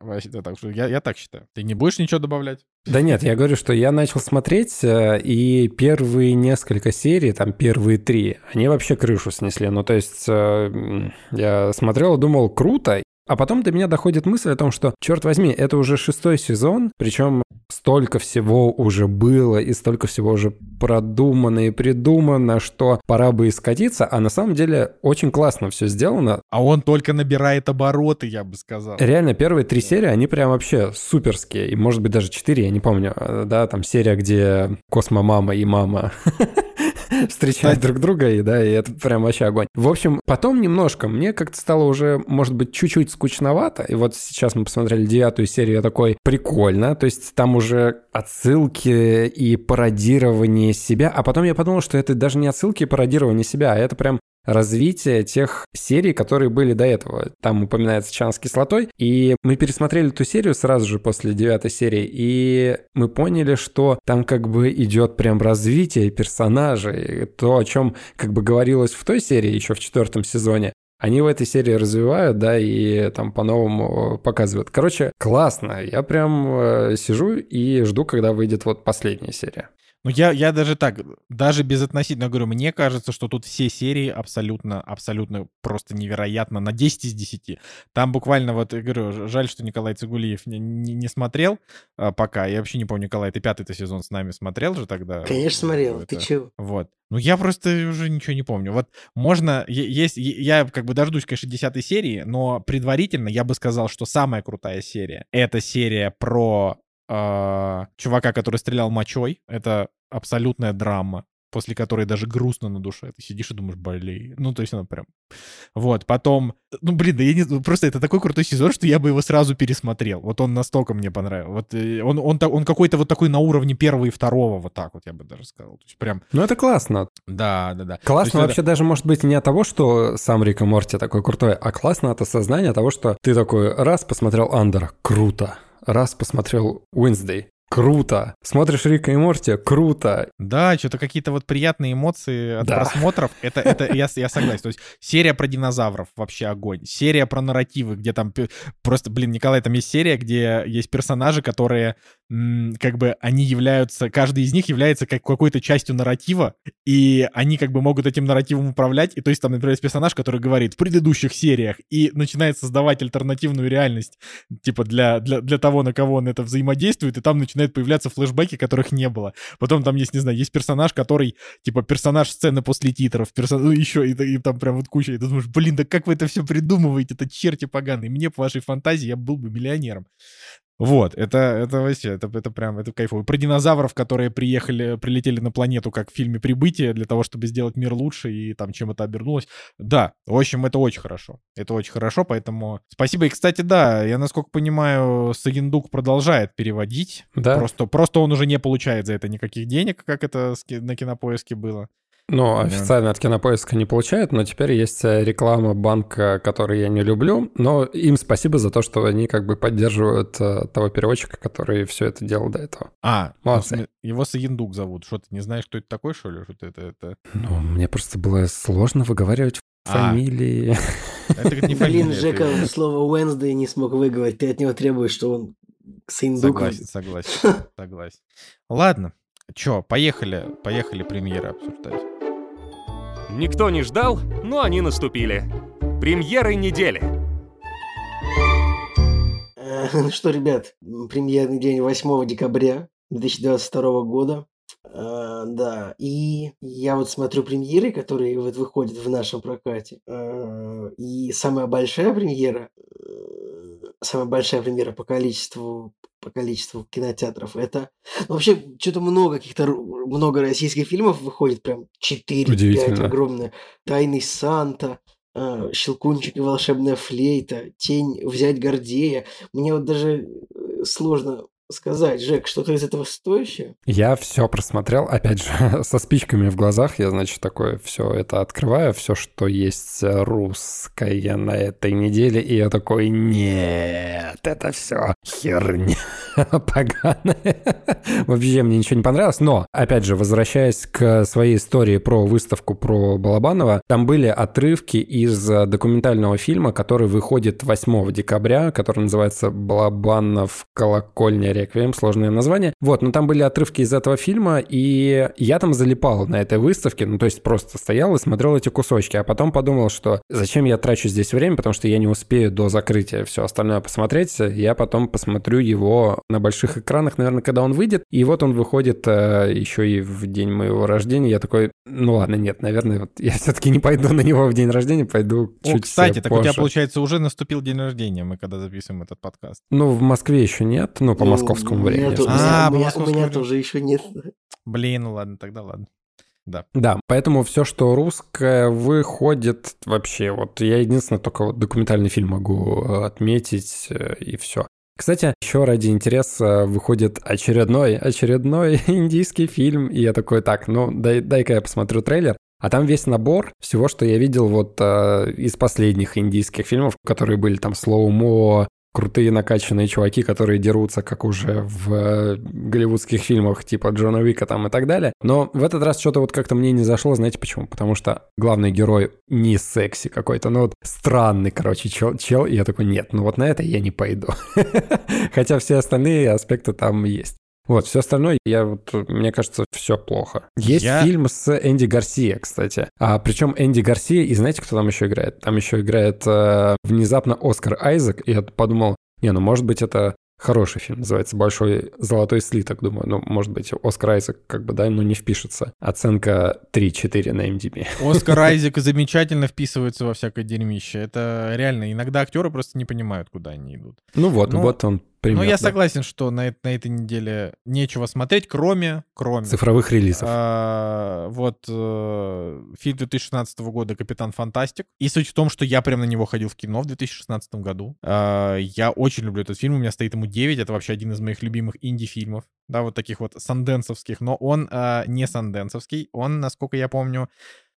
Я, я так считаю. Ты не будешь ничего добавлять? Да нет, я говорю, что я начал смотреть, э, и первые несколько серий, там первые три, они вообще крышу снесли. Ну, то есть э, я смотрел и думал, круто, А потом до меня доходит мысль о том, что, черт возьми, это уже шестой сезон, причем столько всего уже было и столько всего уже продумано и придумано, что пора бы и скатиться, а на самом деле очень классно все сделано. А он только набирает обороты, я бы сказал. Реально, первые три серии, они прям вообще суперские, и может быть даже четыре, я не помню, да, там серия, где космомама и мама (laughs) встречать друг друга, и да, и это прям вообще огонь. В общем, потом немножко. Мне как-то стало уже, может быть, чуть-чуть скучновато, и вот сейчас мы посмотрели девятую серию, я такой, прикольно, то есть там уже отсылки и пародирование себя, а потом я подумал, что это даже не отсылки и пародирование себя, а это прям развитие тех серий, которые были до этого. Там упоминается чан с кислотой, и мы пересмотрели эту серию сразу же после девятой серии, и мы поняли, что там как бы идет прям развитие персонажей, то, о чем как бы говорилось в той серии еще в четвертом сезоне, они в этой серии развивают, да, и там по-новому показывают. Короче, классно. Я прям э, сижу и жду, когда выйдет вот последняя серия. Ну, я, я даже так, даже безотносительно говорю, мне кажется, что тут все серии абсолютно, абсолютно просто невероятно на 10 из 10. Там буквально вот, я говорю, жаль, что Николай Цигулиев не, не, не смотрел а, пока. Я вообще не помню, Николай, ты пятый сезон с нами смотрел же тогда? Конечно, смотрел. Это... Ты чего? Вот. Ну, я просто уже ничего не помню. Вот можно, есть, я как бы дождусь, конечно, десятой серии, но предварительно я бы сказал, что самая крутая серия — это серия про э, чувака, который стрелял мочой. Это абсолютная драма, после которой даже грустно на душе. Ты сидишь и думаешь, блин. Ну, то есть она прям... Вот, потом... Ну, блин, да я не... Просто это такой крутой сезон, что я бы его сразу пересмотрел. Вот он настолько мне понравился. Вот э, он, он, он, какой-то вот такой на уровне первого и второго, вот так вот я бы даже сказал. То есть прям... Ну, это классно. Да, да, да. Классно вообще это... даже, может быть, не от того, что сам Рика Морти такой крутой, а классно от осознания того, что ты такой раз посмотрел Андер, круто раз посмотрел Уинсдей. Круто. Смотришь Рика и Морти, круто. Да, что-то какие-то вот приятные эмоции от да. просмотров. Это, это я, я согласен. То есть серия про динозавров вообще огонь. Серия про нарративы, где там просто, блин, Николай, там есть серия, где есть персонажи, которые как бы они являются, каждый из них является как какой-то частью нарратива, и они как бы могут этим нарративом управлять, и то есть там, например, есть персонаж, который говорит в предыдущих сериях и начинает создавать альтернативную реальность, типа для, для, для того, на кого он это взаимодействует, и там начинают появляться флешбеки, которых не было. Потом там есть, не знаю, есть персонаж, который, типа, персонаж сцены после титров, персон... ну еще, и, и там прям вот куча, и ты думаешь, блин, да как вы это все придумываете, это черти поганые, мне по вашей фантазии я был бы миллионером. Вот, это, это вообще, это, это прям, это кайфово. Про динозавров, которые приехали, прилетели на планету, как в фильме «Прибытие», для того, чтобы сделать мир лучше, и там чем это обернулось. Да, в общем, это очень хорошо. Это очень хорошо, поэтому спасибо. И, кстати, да, я, насколько понимаю, Сагендук продолжает переводить. Да. Просто, просто он уже не получает за это никаких денег, как это на кинопоиске было. Ну, официально от Кинопоиска не получают, но теперь есть э, реклама банка, который я не люблю, но им спасибо за то, что они как бы поддерживают э, того переводчика, который все это делал до этого. А, Молодцы. его Саиндук зовут. Что, ты не знаешь, кто это такой, что ли? Что это, это... Ну, мне просто было сложно выговаривать а. фамилии. Это не (laughs) Блин, Жека слово Wednesday не смог выговорить. Ты от него требуешь, что он Саиндук. Согласен, согласен, согласен. Ладно, Чё, поехали, поехали премьеры обсуждать. Никто не ждал, но они наступили. Премьеры недели. Э, (laughs) ну что, ребят, премьерный день 8 декабря 2022 года. Uh, да, и я вот смотрю премьеры, которые вот выходят в нашем прокате. Uh, и самая большая премьера, самая большая премьера по количеству по количеству кинотеатров. Это ну, вообще что-то много каких-то много российских фильмов выходит, прям 4-5 огромные. Тайный Санта, э, Щелкунчик и волшебная флейта, Тень взять Гордея. Мне вот даже э, сложно сказать, Жек, что-то из этого стоящее? Я все просмотрел, опять же, (laughs) со спичками в глазах. Я, значит, такое все это открываю, все, что есть русское на этой неделе, и я такой, нет, это все херня (laughs) поганая. (laughs) Вообще мне ничего не понравилось, но, опять же, возвращаясь к своей истории про выставку про Балабанова, там были отрывки из документального фильма, который выходит 8 декабря, который называется «Балабанов. Колокольня «Реквием», сложное название. Вот, но там были отрывки из этого фильма, и я там залипал на этой выставке, ну, то есть просто стоял и смотрел эти кусочки, а потом подумал, что зачем я трачу здесь время, потому что я не успею до закрытия все остальное посмотреть, я потом посмотрю его на больших экранах, наверное, когда он выйдет, и вот он выходит э, еще и в день моего рождения, я такой, ну ладно, нет, наверное, вот я все-таки не пойду на него в день рождения, пойду О, чуть кстати, так у тебя, получается, уже наступил день рождения, мы когда записываем этот подкаст. Ну, в Москве еще нет, ну, по Ну, московскому времени. смысле. А, у меня- У меня времени. тоже еще нет. Блин, ну ладно, тогда ладно. Да. Да, поэтому все, что русское, выходит вообще. Вот я единственное только вот документальный фильм могу э, отметить, э, и все. Кстати, еще ради интереса выходит очередной, очередной (laughs) индийский фильм, и я такой, так, ну дай, дай-ка я посмотрю трейлер. А там весь набор всего, что я видел вот э, из последних индийских фильмов, которые были там слоумо, крутые накачанные чуваки, которые дерутся, как уже в э, голливудских фильмах типа Джона Уика там и так далее. Но в этот раз что-то вот как-то мне не зашло, знаете почему? Потому что главный герой не секси какой-то, ну вот странный, короче, чел, чел, и я такой, нет, ну вот на это я не пойду. (laughs) Хотя все остальные аспекты там есть. Вот, все остальное, я вот, мне кажется, все плохо. Есть Я- фильм с Энди Гарсия, кстати. А причем Энди Гарсия, и знаете, кто там еще играет? Там еще играет э, внезапно Оскар Айзек, и я подумал, не, ну может быть это хороший фильм, называется «Большой золотой слиток», думаю, ну может быть Оскар Айзек как бы, да, ну не впишется. Оценка 3-4 на MDB. Оскар (laughs) Айзек замечательно вписывается во всякое дерьмище. Это реально, иногда актеры просто не понимают, куда они идут. Ну вот, Ну, вот он пример. ну, я согласен, что на, на этой неделе нечего смотреть, кроме, кроме Цифровых релизов. А, вот э, фильм 2016 года «Капитан Фантастик». И суть в том, что я прям на него ходил в кино в 2016 году. А, я очень люблю этот фильм, у меня стоит ему 9, это вообще один из моих любимых инди-фильмов, да, вот таких вот санденсовских, но он а, не санденсовский, он, насколько я помню,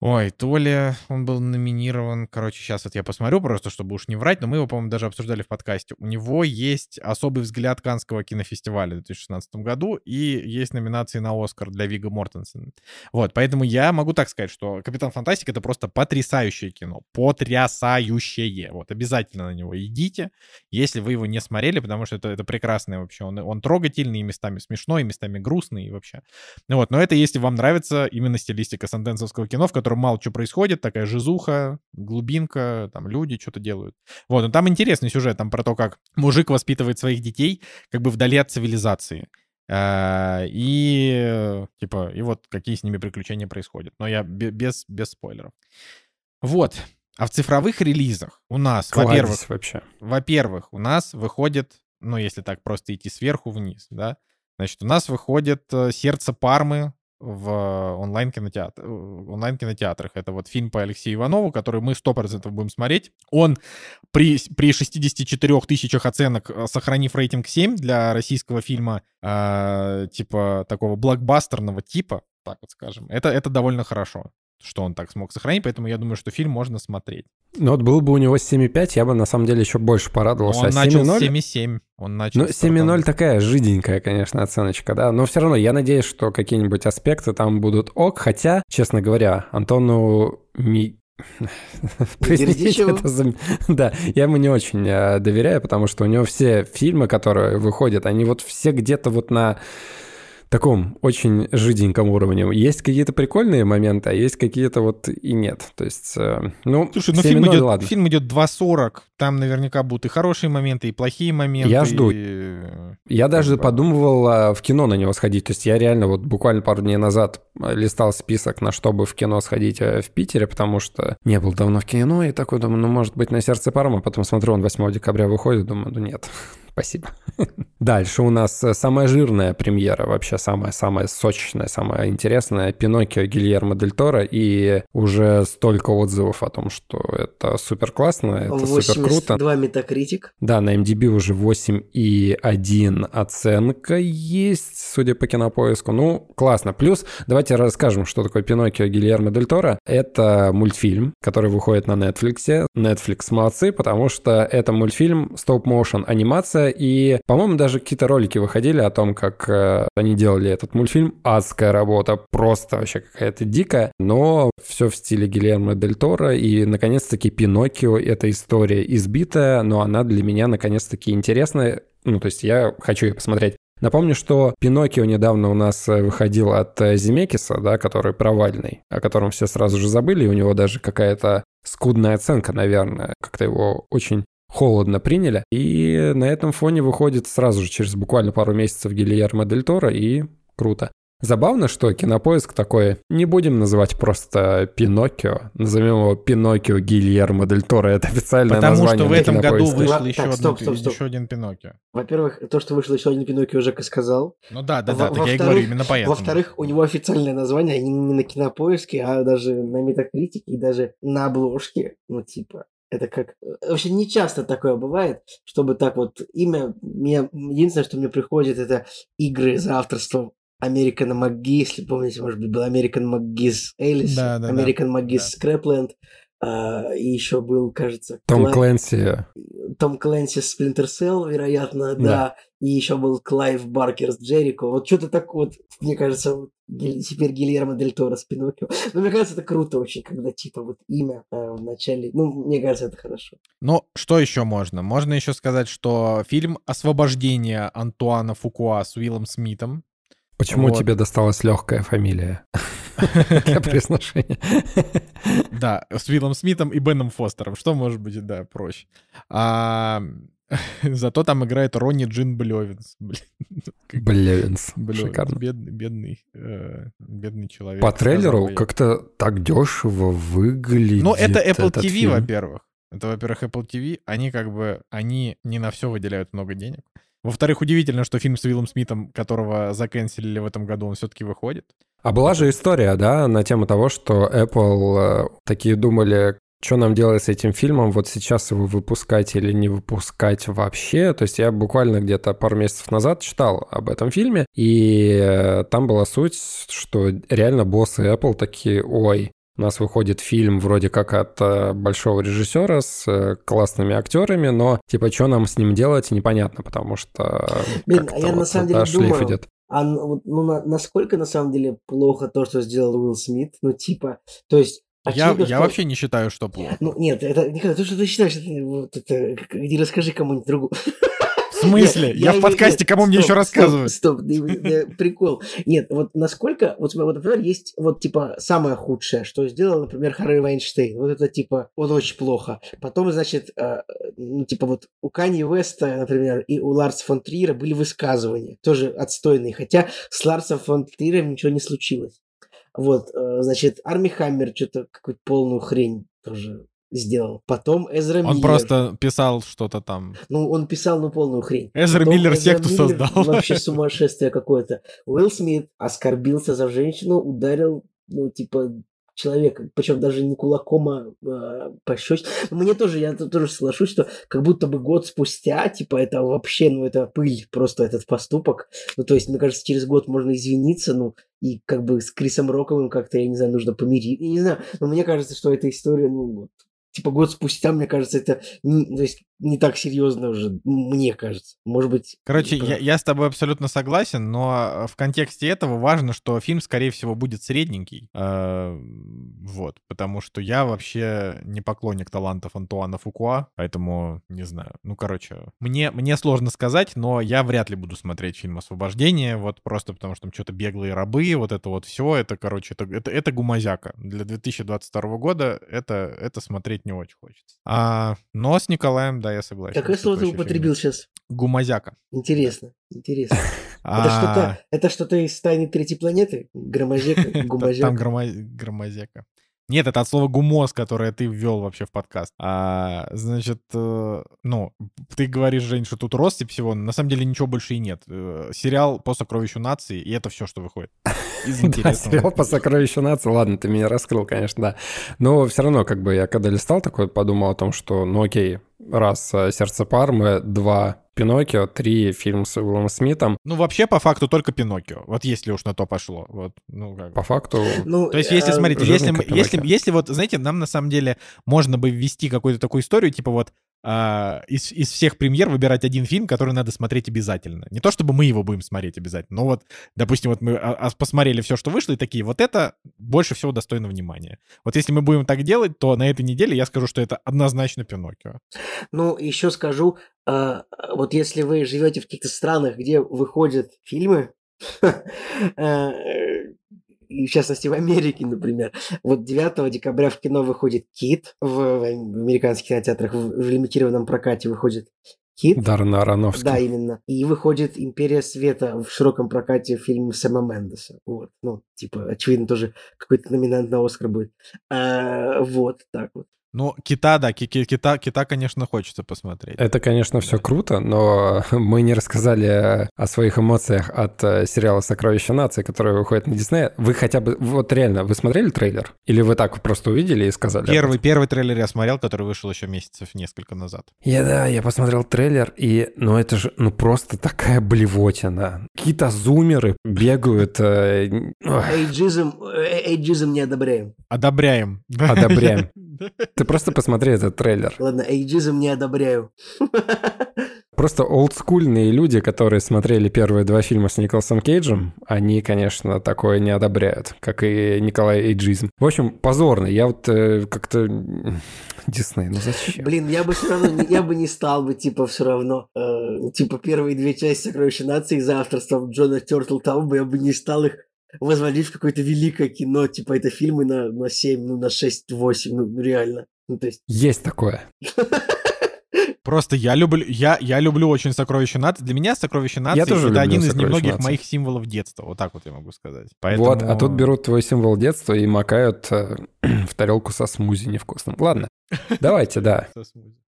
Ой, то ли он был номинирован, короче, сейчас вот я посмотрю просто, чтобы уж не врать, но мы его, по-моему, даже обсуждали в подкасте. У него есть особый взгляд Канского кинофестиваля в 2016 году и есть номинации на Оскар для Вига Мортенсена. Вот, поэтому я могу так сказать, что «Капитан Фантастик» — это просто потрясающее кино, потрясающее. Вот, обязательно на него идите, если вы его не смотрели, потому что это, это прекрасное вообще. Он, он трогательный, и местами смешной, и местами грустный, и вообще. Ну вот, но это если вам нравится именно стилистика санденсовского кино, в котором мало чего происходит, такая жизуха, глубинка, там люди что-то делают. Вот, но там интересный сюжет, там про то, как мужик воспитывает своих детей как бы вдали от цивилизации. А, И, типа, и вот какие с ними приключения происходят. Но я бе- без, без спойлеров. Вот. А в цифровых релизах у нас, во-первых, вообще. во-первых, у нас выходит, ну, если так просто идти сверху вниз, да, значит, у нас выходит э, «Сердце Пармы» в онлайн-кинотеатр, онлайн-кинотеатрах. Это вот фильм по Алексею Иванову, который мы 100% будем смотреть. Он при, при 64 тысячах оценок, э, сохранив рейтинг 7 для российского фильма, э, типа такого блокбастерного типа, так вот скажем, это, это довольно хорошо что он так смог сохранить, поэтому я думаю, что фильм можно смотреть. Ну вот был бы у него 7,5, я бы на самом деле еще больше порадовался. Он А начал 7,0? с 7,7. Он начал Ну, с 7,0 стартанул. такая жиденькая, конечно, оценочка, да. Но все равно я надеюсь, что какие-нибудь аспекты там будут ок. Хотя, честно говоря, Антону Ми... (laughs) Это за- (laughs) Да, я ему не очень э, доверяю, потому что у него все фильмы, которые выходят, они вот все где-то вот на таком очень жиденьком уровне. Есть какие-то прикольные моменты, а есть какие-то вот и нет. То есть, э, ну, Слушай, ну 7,0, фильм идет, ладно. фильм идет 2.40, там наверняка будут и хорошие моменты, и плохие моменты. Я жду. и- Я даже бы. подумывал а, в кино на него сходить. То есть я реально вот буквально пару дней назад а, листал список, на что бы в кино сходить а, в Питере, потому что не был давно в кино, и такой думаю, ну, может быть, на сердце Парма. Потом смотрю, он 8 декабря выходит, думаю, ну нет, спасибо. Дальше у нас э, самая жирная премьера, вообще самая-самая сочная, самая интересная, Пиноккио Гильермо Дель Торо, и уже столько отзывов о том, что это супер классно, это супер круто. 82 метакритик. Да, на MDB уже 8,1 оценка есть, судя по кинопоиску. Ну, классно. Плюс, давайте расскажем, что такое Пиноккио Гильермо Дель Торо. Это мультфильм, который выходит на Netflix. Netflix молодцы, потому что это мультфильм стоп-моушен анимация, и, по-моему, даже какие-то ролики выходили о том, как э, они делали этот мультфильм. Адская работа, просто вообще какая-то дикая, но все в стиле Гильермо Дель Торо, и, наконец-таки, Пиноккио — это история избитая, но она для меня, наконец-таки, интересная. Ну, то есть я хочу ее посмотреть Напомню, что Пиноккио недавно у нас э, выходил от э, Земекиса, да, который провальный, о котором все сразу же забыли, и у него даже какая-то скудная оценка, наверное. Как-то его очень холодно приняли. И на этом фоне выходит сразу же через буквально пару месяцев Гильермо Дель Торо, и круто. Забавно, что кинопоиск такой, не будем называть просто Пиноккио, назовем его Пиноккио Гильермо Дель Торо, это официальное Потому название. что в этом году вышел Так, еще, стоп, одно- стоп, стоп. еще один Пиноккио. Во-первых, то, что вышло еще один Пиноккио, Жека сказал. Ну да, да, Во- да, так я и во-вторых- говорю именно поэтому. Во-вторых, у него официальное название, они не на кинопоиске, а даже на метакритике и даже на обложке. Ну, типа, это как... Вообще не часто такое бывает, чтобы так вот имя... Мне... Единственное, что мне приходит, это игры за авторством American McGee, если помните, может быть, был American McGee's Alice, Да, да, да. American McGee's Scrapland, а, и еще был, кажется, Том Кла- Клэнси. том Клэнси Splinter Cell, вероятно, да. Да. И еще был Клайв Баркер с Джерико. Вот что-то так вот, мне кажется, теперь Гильермо Дель Торо с Пиноккио. Но мне кажется, это круто очень, когда типа вот имя э, в начале. Ну, мне кажется, это хорошо. Ну, что еще можно? Можно еще сказать, что фильм «Освобождение Антуана Фукуа» с Уиллом Смитом. Почему Вот. тебе досталась легкая фамилия (laughs) (laughs) для (laughs) произношения? Да, с Уиллом Смитом и Беном Фостером. Что может быть, да, проще. А, (laughs) Зато там играет Ронни Джин Блевинс. Как- Блевинс. Шикарно. Бедный, бедный, э, бедный человек. По трейлеру как-то так дешево выглядит. Ну, это Apple TV, во-первых. Это, во-первых, Apple TV. Они как бы, они не на все выделяют много денег. Во-вторых, удивительно, что фильм с Уиллом Смитом, которого заканчивали в этом году, он все-таки выходит. А была же история, да, на тему того, что Apple э, такие думали, что нам делать с этим фильмом, вот сейчас его выпускать или не выпускать вообще. То есть я буквально где-то пару месяцев назад читал об этом фильме, и э, там была суть, что реально боссы Apple такие, ой, у нас выходит фильм вроде как от э, большого режиссера с э, классными актерами, но типа что нам с ним делать непонятно, потому что э, Блин, а я на вот самом туда деле думаю, идет. А ну, ну, на- насколько на самом деле плохо то, что сделал Уилл Смит? Ну, типа, то есть... Я, очевидно, я что- вообще не считаю, что плохо. Ну, нет, это, Николай, то, что ты считаешь, это, вот, это, иди расскажи кому-нибудь другому. (laughs) В смысле? Я в подкасте, кому мне еще рассказывать? Стоп, да, прикол. Нет, вот насколько, вот, например, есть вот, типа, самое худшее, что сделал, например, Харри Вайнштейн. Вот это, типа, вот очень плохо. Потом, значит, э, ну, типа, вот у Канье Уэста, например, и у Ларса фон Триера были высказывания, тоже отстойные, хотя с Ларсом фон Триером ничего не случилось. Вот, э, значит, Арми Хаммер что-то какую-то полную хрень тоже сделал. Потом Эзра Он Миллер. просто писал что-то там. Ну, он писал, ну, полную хрень. Эзра Потом Миллер Эзра секту Миллер создал. Вообще (laughs) сумасшествие какое-то. Уилл Смит оскорбился за женщину, ударил, ну, типа, человека, причем даже не кулаком, а э, пощечиной. Но Мне тоже, я тоже соглашусь, что как будто бы год спустя, типа, это вообще, ну, это пыль, просто этот поступок. Ну, то есть, мне кажется, через год можно извиниться, ну, и как бы с Крисом Роковым как-то, я не знаю, нужно помирить. Я не знаю, но мне кажется, что эта история, ну, вот, типа, год спустя, мне кажется, это не, то есть, не так серьезно уже, мне кажется. Может быть... Короче, не я, я с тобой абсолютно согласен, но в контексте этого важно, что фильм, скорее всего, будет средненький. Э, Вот, потому что я вообще не поклонник талантов Антуана Фукуа, поэтому не знаю. Ну, короче, мне, мне сложно сказать, но я вряд ли буду смотреть фильм «Освобождение», вот просто потому что там что-то беглые рабы, вот это вот все, это, короче, это, это, это гумазяка. Для 2022 года это, это смотреть не очень хочется. А, но с Николаем, да, я согласен. Какое слово ты употребил фильм. сейчас? Гумазяка. Интересно, интересно. (laughs) Это А, что-то, это что-то из тайны третьей планеты? Громозека, Та- (laughs) Там громозека. Нет, это от слова гумоз, которое ты ввел вообще в подкаст. А, значит, э, ну, ты говоришь, Жень, что тут россыпь всего, на самом деле ничего больше и нет. Э, Сериал по сокровищу нации, и это все, что выходит. Из Да, интересного. сериал по сокровищу нации. Ладно, ты меня раскрыл, конечно, да. Но все равно, как бы я когда листал такой, подумал о том, что, ну окей, раз э, «Сердце Пармы», два «Пиноккио», три фильм с Уиллом Смитом. Ну, вообще, по факту, только Пиноккио. Вот если уж на то пошло. Вот, ну, как. По факту, Ну, То есть, если, а, смотрите, если, мы- если, если вот, знаете, нам на самом деле можно бы ввести какую-то такую историю, типа вот а, из, из всех премьер выбирать один фильм, который надо смотреть обязательно. Не то, чтобы мы его будем смотреть обязательно, но вот, допустим, вот мы а, а, посмотрели все, что вышло, и такие, вот это больше всего достойно внимания. Вот если мы будем так делать, то на этой неделе я скажу, что это однозначно Пиноккио. Ну, еще скажу, э, вот если вы живете в каких-то странах, где выходят фильмы, (laughs) э, и в частности в Америке, например. Вот 9 декабря в кино выходит «Кит», в, в американских кинотеатрах в, в лимитированном прокате выходит «Кит». Дарна Аронофски. Да, именно. И выходит «Империя света» в широком прокате фильм Сэма Мендеса. Вот. Ну, типа, очевидно, тоже какой-то номинант на Оскар будет. А, вот, так вот. Ну, кита, да, кита, кита, конечно, хочется посмотреть. Это, конечно, все круто, но (laughs) мы не рассказали о своих эмоциях от э, сериала «Сокровища нации», который выходит на Дисней. Вы хотя бы, вот реально, вы смотрели трейлер? Или вы так просто увидели и сказали? Первый, первый трейлер я смотрел, который вышел еще месяцев несколько назад. Я, да, я посмотрел трейлер, и, ну, это же, ну, просто такая блевотина. Какие-то зумеры бегают. Э, эйджизм, э, эйджизм не одобряем. Одобряем. Одобряем. (laughs) Ты просто посмотри этот трейлер. Ладно, эйджизм не одобряю. (laughs) Просто олдскульные люди, которые смотрели первые два фильма с Николасом Кейджем, они, конечно, такое не одобряют, как и Николай Эйджизм. В общем, позорно. Я вот э, как-то... Дисней, ну зачем? Блин, я бы все равно, я бы не стал бы, типа, все равно, э, типа, первые две части «Сокровища нации» за авторством Джона Тёртл Таумба, я бы не стал их возводить в какое-то великое кино, типа это фильмы на, на 7, ну на 6-8, ну реально. Ну, то есть... Есть такое. (laughs) Просто я люблю, я, я люблю очень «Сокровище нации». Для меня «Сокровище нации» я тоже это один из немногих нации. моих символов детства. Вот так вот я могу сказать. Поэтому... Вот, а тут берут твой символ детства и макают э, (clears throat) в тарелку со смузи невкусным. Ладно, (laughs) давайте, да.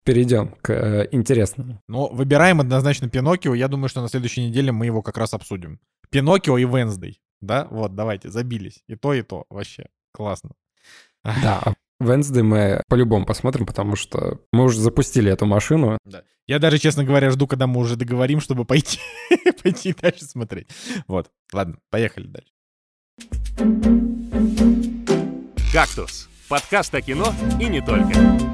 Перейдем к э, интересному. Ну, выбираем однозначно Пиноккио. Я думаю, что на следующей неделе мы его как раз обсудим. Пиноккио и Венсдей. Да, вот, давайте, забились. И то, и то. Вообще, классно. Да, а Венсды мы по-любому посмотрим, потому что мы уже запустили эту машину. Да. Я даже, честно говоря, жду, когда мы уже договорим, чтобы пойти, (laughs) пойти дальше смотреть. Вот, ладно, поехали дальше. «Кактус» — подкаст о кино и не только.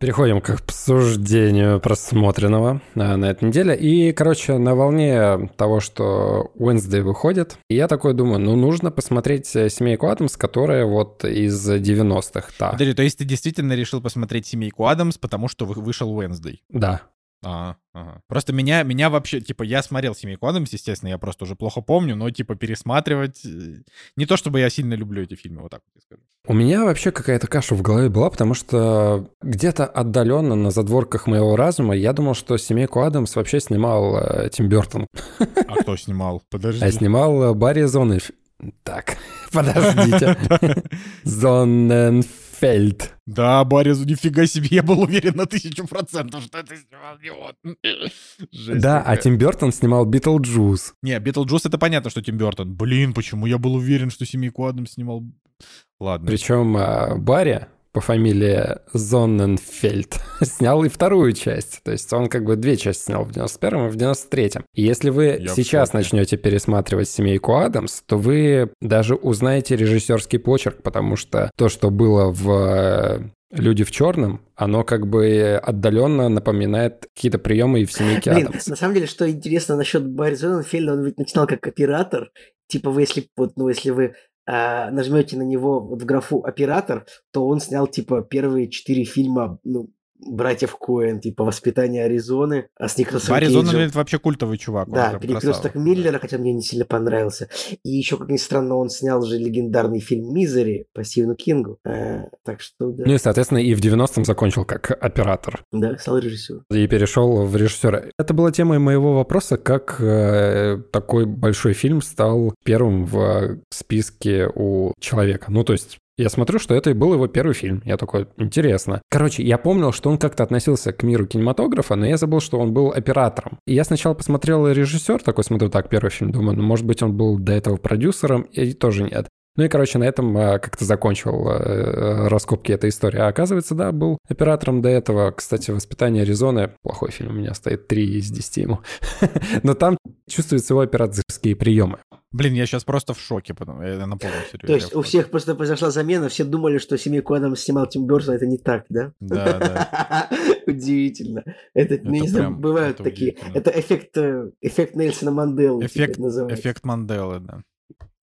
Переходим к обсуждению просмотренного э, на этой неделе. И, короче, на волне того, что Wednesday выходит, я такой думаю, ну, нужно посмотреть э, «Семейку Адамс», которая вот из 90-х. Да. Подожди, то есть ты действительно решил посмотреть «Семейку Адамс», потому что вышел Wednesday? Да. А, ага. Просто меня, меня вообще, типа, я смотрел «Семейку Адамс», естественно, я просто уже плохо помню, но, типа, пересматривать... Э, не то, чтобы я сильно люблю эти фильмы, вот так вот скажу. У меня вообще какая-то каша в голове была, потому что где-то отдаленно на задворках моего разума я думал, что «Семейку Адамс» вообще снимал э, Тим Бертон. А кто снимал? (laughs) Подожди. А снимал э, Барри Зонненфельд. Так, (laughs) подождите. (laughs) Зонненфельд. Фельд. Да, Борис, нифига себе, я был уверен на тысячу процентов, что это снимал не он. (laughs) Жесть да, какая. а Тим Бертон снимал Битлджус. Не, Битлджус это понятно, что Тим Бертон. Блин, почему я был уверен, что Семейку Адам снимал... Ладно. Причем а, Барри по фамилии Зонненфельд (laughs) снял и вторую часть. То есть он как бы две части снял в 91-м и в 93-м. И если вы Я сейчас начнете пересматривать «Семейку Адамс», то вы даже узнаете режиссерский почерк, потому что то, что было в э, «Люди в черном», оно как бы отдаленно напоминает какие-то приемы и в «Семейке Блин, Адамс». На самом деле, что интересно насчет Барри Зонненфельда, он ведь начинал как оператор, Типа вы, если, вот, ну, если вы нажмете на него вот в графу оператор, то он снял типа первые четыре фильма, ну, братьев Коэн, типа «Воспитание Аризоны», а с Николасом Барри Зонненфельд вообще культовый чувак. Да, «Перекресток Миллера», хотя мне не сильно понравился. И еще, как ни странно, он снял же легендарный фильм «Мизери» по Стивену Кингу. А, так что, да. Ну и, соответственно, и в 90-м закончил как оператор. Да, стал режиссером. И перешел в режиссера. Это была тема моего вопроса, как э, такой большой фильм стал первым в списке у человека. Ну, то есть я смотрю, что это и был его первый фильм. Я такой, интересно. Короче, я помнил, что он как-то относился к миру кинематографа, но я забыл, что он был оператором. И я сначала посмотрел режиссер, такой смотрю, так, первый фильм, думаю, ну, может быть, он был до этого продюсером, и тоже нет. Ну и, короче, на этом а, как-то закончил а, раскопки этой истории. А оказывается, да, был оператором до этого. Кстати, «Воспитание Аризоны» — плохой фильм, у меня стоит 3 из 10 ему. (laughs) Но там чувствуются его операторские приемы. Блин, я сейчас просто в шоке, потом, я на полном серьезе. То есть у всех просто произошла замена, все думали, что «Семейку Адамс» снимал Тим Бёртон, это не так, да? Да, да. (laughs) Удивительно. Это, ну, Это не знаю, бывают это такие. Это эффект, э, эффект Нельсона Манделы. типа Эффект, эффект Манделы, да.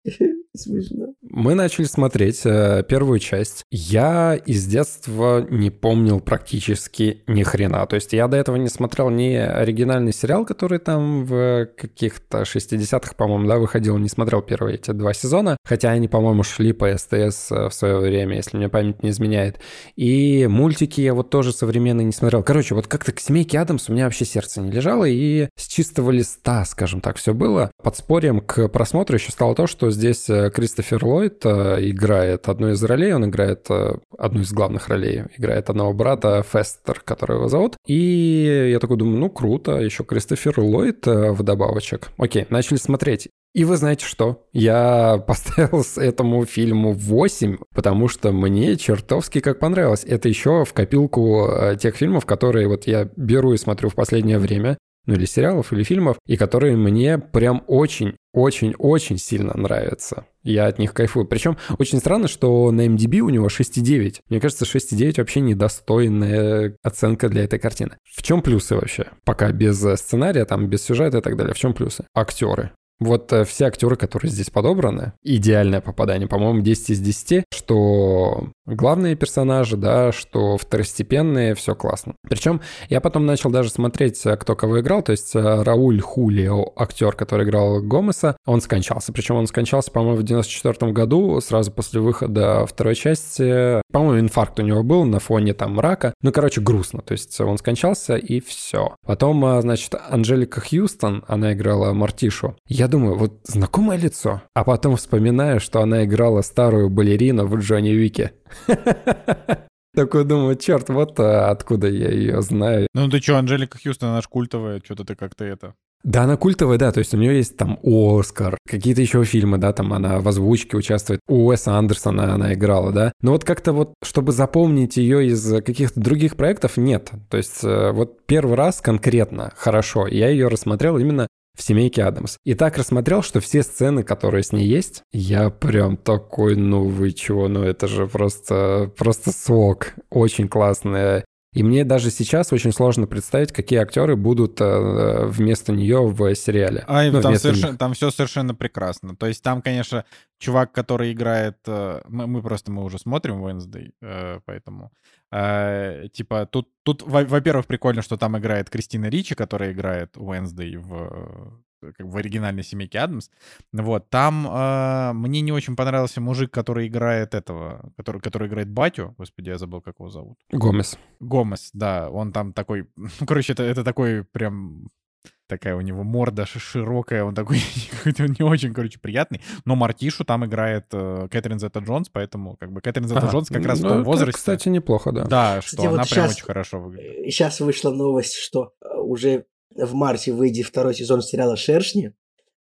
(laughs) Смешно. Мы начали смотреть э, первую часть. Я из детства не помнил практически ни хрена. То есть я до этого не смотрел ни оригинальный сериал, который там в каких-то 60-х, по-моему, да, выходил. Не смотрел первые эти два сезона. Хотя они, по-моему, шли по СТС э, в свое время, если мне память не изменяет. И мультики я вот тоже современные не смотрел. Короче, вот как-то к «Семейке Адамс» у меня вообще сердце не лежало. И с чистого листа, скажем так, все было. Подспорьем к просмотру еще стало то, что здесь э, Кристофер Ллойд э, играет одну из ролей, он играет э, одну из главных ролей, играет одного брата Фестер, которого его зовут. И я такой думаю, ну круто, еще Кристофер Ллойд э, вдобавочек. Окей, начали смотреть. И вы знаете что? Я (laughs) поставил этому фильму 8, потому что мне чертовски как понравилось. Это еще в копилку тех фильмов, которые вот я беру и смотрю в последнее время ну или сериалов, или фильмов, и которые мне прям очень-очень-очень сильно нравятся. Я от них кайфую. Причем очень странно, что на MDB у него 6,9. Мне кажется, 6,9 вообще недостойная оценка для этой картины. В чем плюсы вообще? Пока без э, сценария, там, без сюжета и так далее. В чем плюсы? Актеры. Вот э, все актеры, которые здесь подобраны, идеальное попадание, по-моему, 10 из 10, что главные персонажи, да, что второстепенные, все классно. Причем я потом начал даже смотреть, э, кто кого играл, то есть э, Рауль Хулио, актер, который играл Гомеса, он скончался. Причем он скончался, по-моему, в 94 году, сразу после выхода второй части. По-моему, инфаркт у него был на фоне там рака. Ну, короче, грустно. То есть он скончался и все. Потом, значит, Анжелика Хьюстон, она играла Мартишу. Я думаю, вот знакомое лицо. А потом вспоминаю, что она играла старую балерину в Джонни Уике. (laughs) Такой думаю, черт, вот а, откуда я ее знаю. Ну ты что, Анжелика Хьюстон, она ж культовая, что-то ты как-то это... Да, она культовая, да, то есть у нее есть там Оскар, какие-то еще фильмы, да, там она в озвучке участвует, у Уэса Андерсона она играла, да, но вот как-то вот, чтобы запомнить ее из каких-то других проектов, нет, то есть э, вот первый раз конкретно хорошо, я ее рассмотрел именно в «Семейке Адамс». И так рассмотрел, что все сцены, которые с ней есть, я прям такой, ну вы чего, ну это же просто, просто сок, очень классная. И мне даже сейчас очень сложно представить, какие актеры будут э, вместо нее в сериале. А, Ну, там, совершенно, там все совершенно прекрасно. То есть там, конечно, чувак, который играет... э, Мы, мы просто мы уже смотрим Wednesday, э, поэтому... э, типа, тут, тут во- во-первых, прикольно, что там играет Кристина Ричи, которая играет Wednesday в, э, как в оригинальной семейке Адамс. Вот, там э, мне не очень понравился мужик, который играет этого, который, который играет батю. Господи, я забыл, как его зовут. Гомес. Гомес, да, он там такой, (laughs) ну, короче, это, это такой прям такая у него морда ши- широкая, он такой (laughs) какой-то не очень, короче, приятный. Но Мартишу там играет э, Кэтрин Зетта Джонс, поэтому как бы Кэтрин Зетта Ага. Джонс как раз в Ну, том это, возрасте. Кстати, неплохо, да. Да, Кстати, что вот она прям щас- очень хорошо выглядит. Сейчас вышла новость, что э, уже в марте выйдет второй сезон сериала «Шершни»,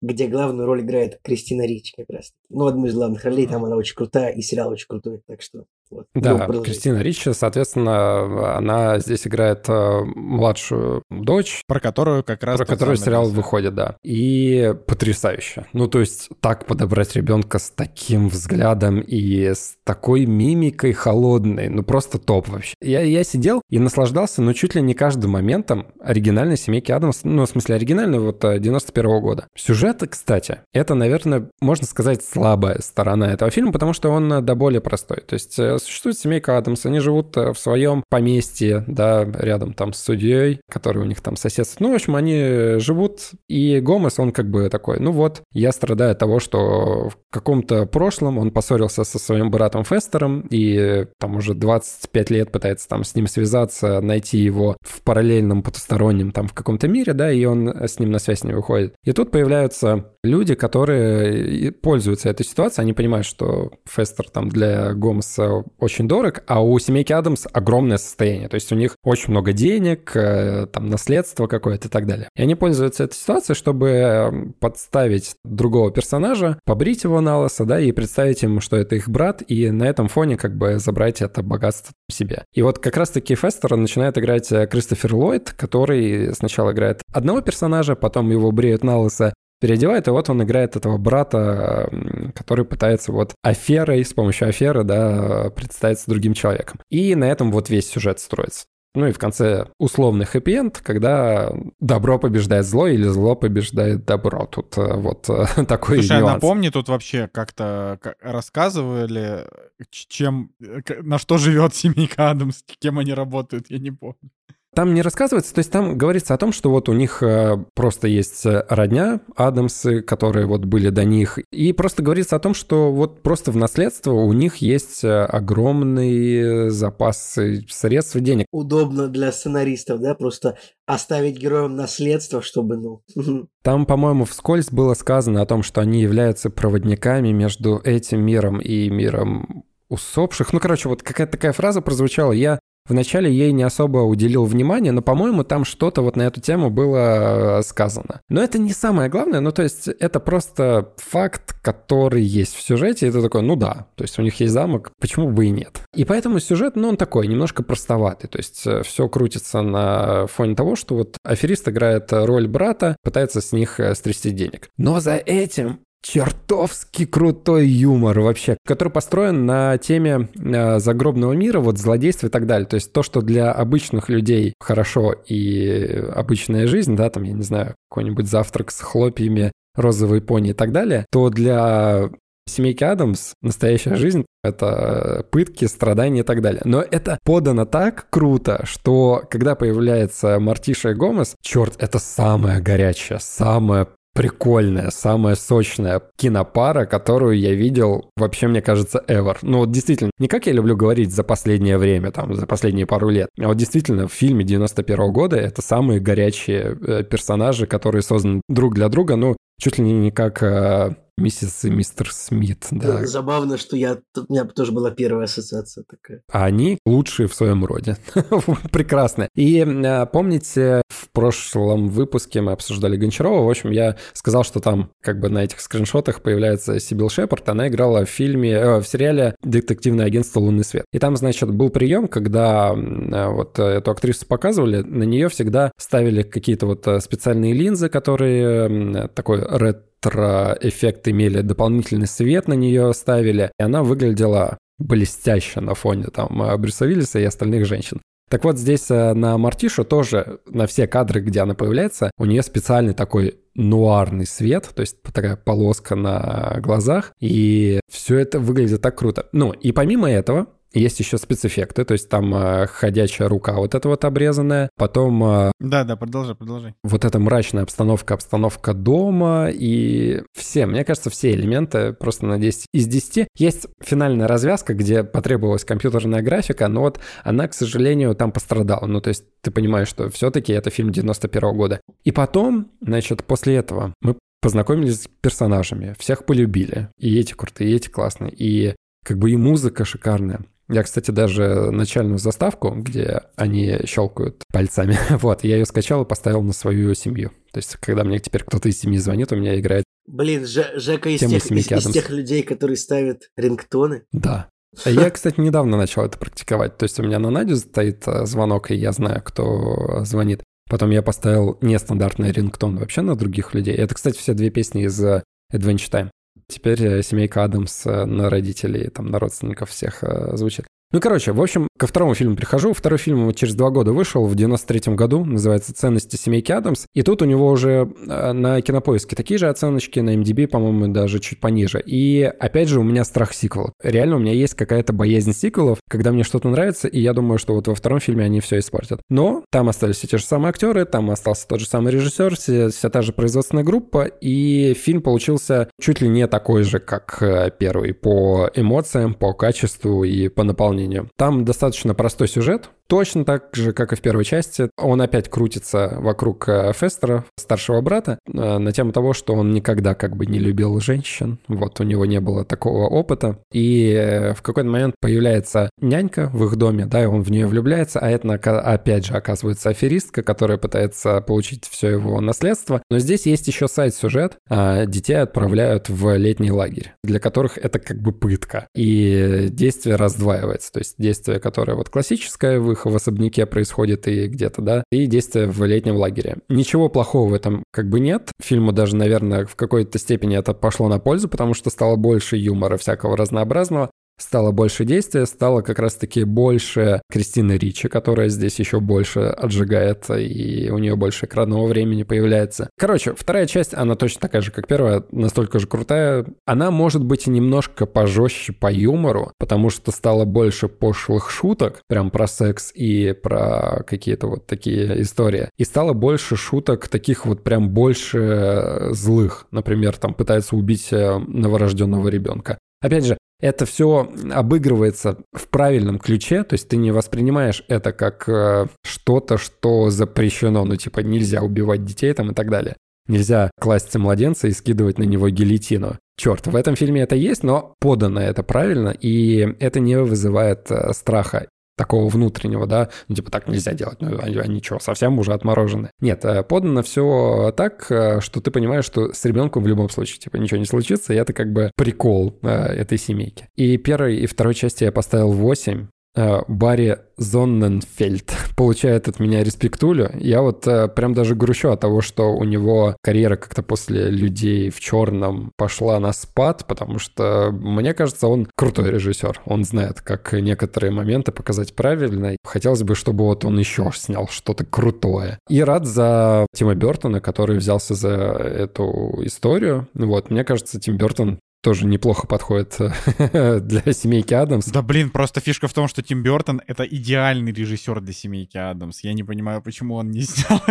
где главную роль играет Кристина Рич как раз. Ну, одну из главных ролей, там она очень крутая, и сериал очень крутой, так что вот. Да, Ну. Кристина Ричи, соответственно, она здесь играет э, младшую дочь, Про которую как раз... про которую сериал Лиза. выходит, да. И потрясающе. Ну, то есть так подобрать ребенка с таким взглядом и с такой мимикой холодной, ну, просто топ вообще. Я, я сидел и наслаждался, ну, чуть ли не каждым моментом оригинальной «Семейки Адамс», ну, в смысле, оригинальной вот э, 91 года. Сюжет, кстати, это, наверное, можно сказать, слабая сторона этого фильма, потому что он э, до более простой. То есть э, существует семейка Адамс, они живут э, в своем поместье, да, рядом там с судьей, который у них там соседствует. Ну, в общем, они живут, и Гомес, он как бы такой, ну вот, я страдаю от того, что в каком-то прошлом он поссорился со своим братом Фестером, и там уже 25 лет пытается там с ним связаться, найти его в параллельном потустороннем там в каком-то мире, да, и он с ним на связь не выходит. И тут появляются люди, которые пользуются этой ситуацией, они понимают, что Фестер там для Гомеса очень дорог, а у семейки Адамс огромное состояние, то есть у них очень много денег, э, там наследство какое-то и так далее. И они пользуются этой ситуацией, чтобы подставить другого персонажа, побрить его на лысо, да, и представить им, что это их брат, и на этом фоне как бы забрать это богатство себе. И вот как раз-таки Фестера начинает играть э, Кристофер Ллойд, который сначала играет одного персонажа, потом его бреют на лысо, переодевает, и вот он играет этого брата, который пытается вот аферой, с помощью аферы, да, представиться другим человеком. И на этом вот весь сюжет строится. Ну и в конце условный хэппи-энд, когда добро побеждает зло или зло побеждает добро. Тут э, вот э, (laughs) такой Слушай, нюанс. а напомни, тут вообще как-то рассказывали, чем, э, на что живет (laughs) семейка Адамс, кем они работают, я не помню. Там не рассказывается, то есть там говорится о том, что вот у них э, просто есть э, родня Адамсы, которые вот были до них, и просто говорится о том, что вот просто в наследство у них есть э, огромный запас средств и денег. Удобно для сценаристов, да, просто оставить героям наследство, чтобы, ну... (laughs) Там, по-моему, вскользь было сказано о том, что они являются проводниками между этим миром и миром усопших. Ну, короче, вот какая-то такая фраза прозвучала. Я Вначале ей не особо уделил внимания, но, по-моему, там что-то вот на эту тему было э, сказано. Но это не самое главное, ну, то есть это просто факт, который есть в сюжете, и ты такой, ну да, то есть у них есть замок, почему бы и нет. И поэтому сюжет, ну, он такой, немножко простоватый, то есть э, все крутится на фоне того, что вот аферист играет роль брата, пытается с них э, стрясти денег. Но за этим чертовски крутой юмор вообще, который построен на теме э, загробного мира, вот злодейства и так далее. То есть то, что для обычных людей хорошо и обычная жизнь, да, там, я не знаю, какой-нибудь завтрак с хлопьями, розовые пони и так далее, то для семейки Адамс настоящая жизнь — это пытки, страдания и так далее. Но это подано так круто, что когда появляется Мартиша и Гомес, черт, это самая горячая, самая прикольная, самая сочная кинопара, которую я видел вообще, мне кажется, ever. Ну вот действительно, не как я люблю говорить за последнее время, там, за последние пару лет, а вот действительно в фильме 91 -го года это самые горячие э, персонажи, которые созданы друг для друга, ну, чуть ли не как э, миссис и мистер Смит. Да. Забавно, что я, у меня тоже была первая ассоциация такая. А они лучшие в своем роде. (laughs) Прекрасно. И э, помните, в прошлом выпуске мы обсуждали Гончарова. В общем, я сказал, что там как бы на этих скриншотах появляется Сибил Шепард. Она играла в фильме, э, в сериале «Детективное агентство «Лунный свет». И там, значит, был прием, когда э, вот эту актрису показывали, на нее всегда ставили какие-то вот специальные линзы, которые такой red ретро-эффект имели, дополнительный свет на нее ставили, и она выглядела блестяще на фоне там э, Брюса Уиллиса и остальных женщин. Так вот, здесь э, на Мартишу тоже, на все кадры, где она появляется, у нее специальный такой нуарный свет, то есть такая полоска на глазах, и все это выглядит так круто. Ну, и помимо этого, есть еще спецэффекты, то есть там э, ходячая рука вот эта вот обрезанная, потом... Э, да, да, продолжай, продолжай. Вот эта мрачная обстановка, обстановка дома и все, мне кажется, все элементы просто на 10 из 10. Есть финальная развязка, где потребовалась компьютерная графика, но вот она, к сожалению, там пострадала. Ну, то есть ты понимаешь, что все-таки это фильм 91 -го года. И потом, значит, после этого мы познакомились с персонажами, всех полюбили. И эти крутые, и эти классные, и как бы и музыка шикарная. Я, кстати, даже начальную заставку, где они щелкают пальцами, (laughs) вот, я ее скачал и поставил на свою семью. То есть, когда мне теперь кто-то из семьи звонит, у меня играет Блин, Ж Жека из тех, из, из тех людей, которые ставят рингтоны. Да. А я, кстати, недавно начал это практиковать. То есть у меня на Надю стоит э, звонок, и я знаю, кто звонит. Потом я поставил нестандартный рингтон вообще на других людей. Это, кстати, все две песни из э, Adventure Time. Теперь э, семейка Адамс э, на родителей, там, на родственников всех э, звучит. Ну, короче, в общем, ко второму фильму прихожу. Второй фильм через два года вышел, в 93-м году, называется «Ценности семейки Адамс». И тут у него уже э, на Кинопоиске такие же оценочки, на MDB, по-моему, даже чуть пониже. И, опять же, у меня страх сиквелов. Реально, у меня есть какая-то боязнь сиквелов, когда мне что-то нравится, и я думаю, что вот во втором фильме они все испортят. Но там остались все те же самые актеры, там остался тот же самый режиссер, вся, вся та же производственная группа, и фильм получился чуть ли не такой же, как э, первый, по эмоциям, по качеству и по наполнению исполнению. Там достаточно простой сюжет, точно так же, как и в первой части. Он опять крутится вокруг э, Фестера, старшего брата, э, на тему того, что он никогда как бы не любил женщин. Вот у него не было такого опыта. И э, в какой-то момент появляется нянька в их доме, да, и он в нее влюбляется, а это опять же оказывается аферистка, которая пытается получить все его наследство. Но здесь есть еще сайт-сюжет. А, детей отправляют в летний лагерь, для которых это как бы пытка. И действие раздваивается. То есть действие, которое вот классическое в их их в особняке происходит и где-то, да, и действие в летнем лагере. Ничего плохого в этом как бы нет. Фильму даже, наверное, в какой-то степени это пошло на пользу, потому что стало больше юмора всякого разнообразного стало больше действия, стало как раз-таки больше Кристины Ричи, которая здесь еще больше отжигает, и у нее больше экранного времени появляется. Короче, вторая часть, она точно такая же, как первая, настолько же крутая. Она может быть немножко пожестче по юмору, потому что стало больше пошлых шуток, прям про секс и про какие-то вот такие истории. И стало больше шуток таких вот прям больше злых. Например, там пытаются убить э, новорожденного ребенка. Опять же, это все обыгрывается в правильном ключе, то есть ты не воспринимаешь это как э, что-то, что запрещено, ну типа нельзя убивать детей там и так далее. Нельзя класть младенца и скидывать на него гильотину. Черт, в этом фильме это есть, но подано это правильно, и это не вызывает э, страха такого внутреннего, да, ну, типа, так нельзя делать, ну, они, они что, совсем уже отморожены. Нет, э, подано все так, э, что ты понимаешь, что с ребенком в любом случае, типа, ничего не случится, и это как бы прикол э, этой семейки. И первой и второй части я поставил 8, Э, Барри Зонненфельд (laughs) получает от меня респектулю. Я вот э, прям даже грущу от того, что у него карьера как-то после «Людей в черном» пошла на спад, потому что, мне кажется, он крутой режиссер. Он знает, как некоторые моменты показать правильно. Хотелось бы, чтобы вот он еще снял что-то крутое. И рад за Тима Бертона, который взялся за эту историю. Вот, мне кажется, Тим Бертон тоже неплохо подходит (laughs) для семейки Адамс. Да блин, просто фишка в том, что Тим Бертон — это идеальный режиссер для семейки Адамс. Я не понимаю, почему он не (laughs) снял.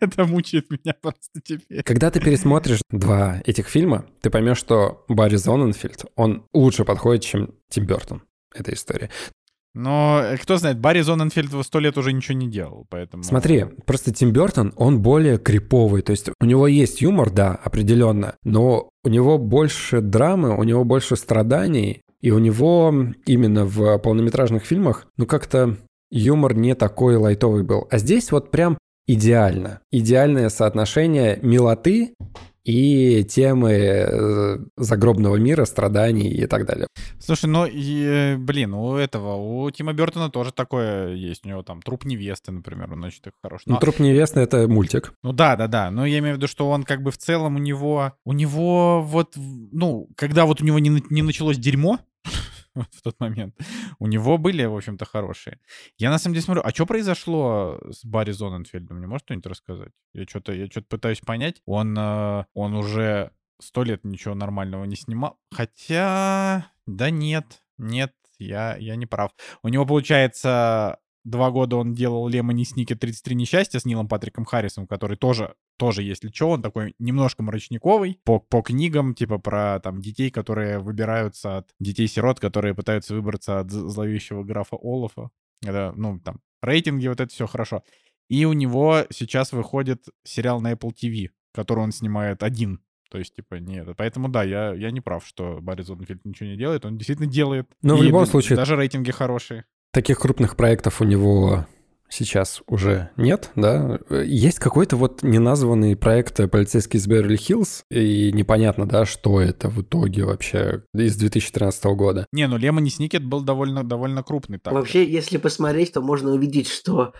это мучает меня просто теперь. Когда ты пересмотришь два этих фильма, ты поймешь, что Барри Зоненфильд, он лучше подходит, чем Тим Бертон эта история. Но э, кто знает, Барри Зоненфельд сто лет уже ничего не делал, поэтому... Смотри, просто Тим Бертон, он более криповый, то есть у него есть юмор, да, определенно, но у него больше драмы, у него больше страданий, и у него именно в полнометражных фильмах, ну как-то юмор не такой лайтовый был. А здесь вот прям идеально. Идеальное соотношение милоты и темы э, загробного мира, страданий и так далее. Слушай, ну, и, э, блин, у этого, у Тима Бертона тоже такое есть. У него там «Труп невесты», например, он очень так хорош. Но... Ну, «Труп невесты» — это мультик. Ну да, да, да. Но я имею в виду, что он как бы в целом у него... У него вот, ну, когда вот у него не, не началось дерьмо, (laughs) в тот момент. У него были, в общем-то, хорошие. Я на самом деле смотрю, а что произошло с Барри Зоненфельдом? Мне может кто-нибудь рассказать? Я что-то я что-то пытаюсь понять. Он, э, он уже сто лет ничего нормального не снимал. Хотя, да нет, нет, я, я не прав. У него, получается, два года он делал Лемони Сники 33 несчастья с Нилом Патриком Харрисом, который тоже тоже, если что, он такой немножко мрачниковый по, по книгам, типа про там детей, которые выбираются от детей-сирот, которые пытаются выбраться от зловещего графа Олафа. Это, ну, там, рейтинги, вот это все хорошо. И у него сейчас выходит сериал на Apple TV, который он снимает один. То есть, типа, нет. Поэтому, да, я, я не прав, что Барри Зоннфельд ничего не делает. Он действительно делает. Но в любом случае... Даже рейтинги хорошие. Таких крупных проектов у него сейчас уже нет, да. Есть какой-то вот неназванный проект «Полицейский из Беверли-Хиллз», и непонятно, да, что это в итоге вообще из 2013 года. Не, ну Лемони Сникет был довольно, довольно крупный. Так. Вообще, если посмотреть, то можно увидеть, что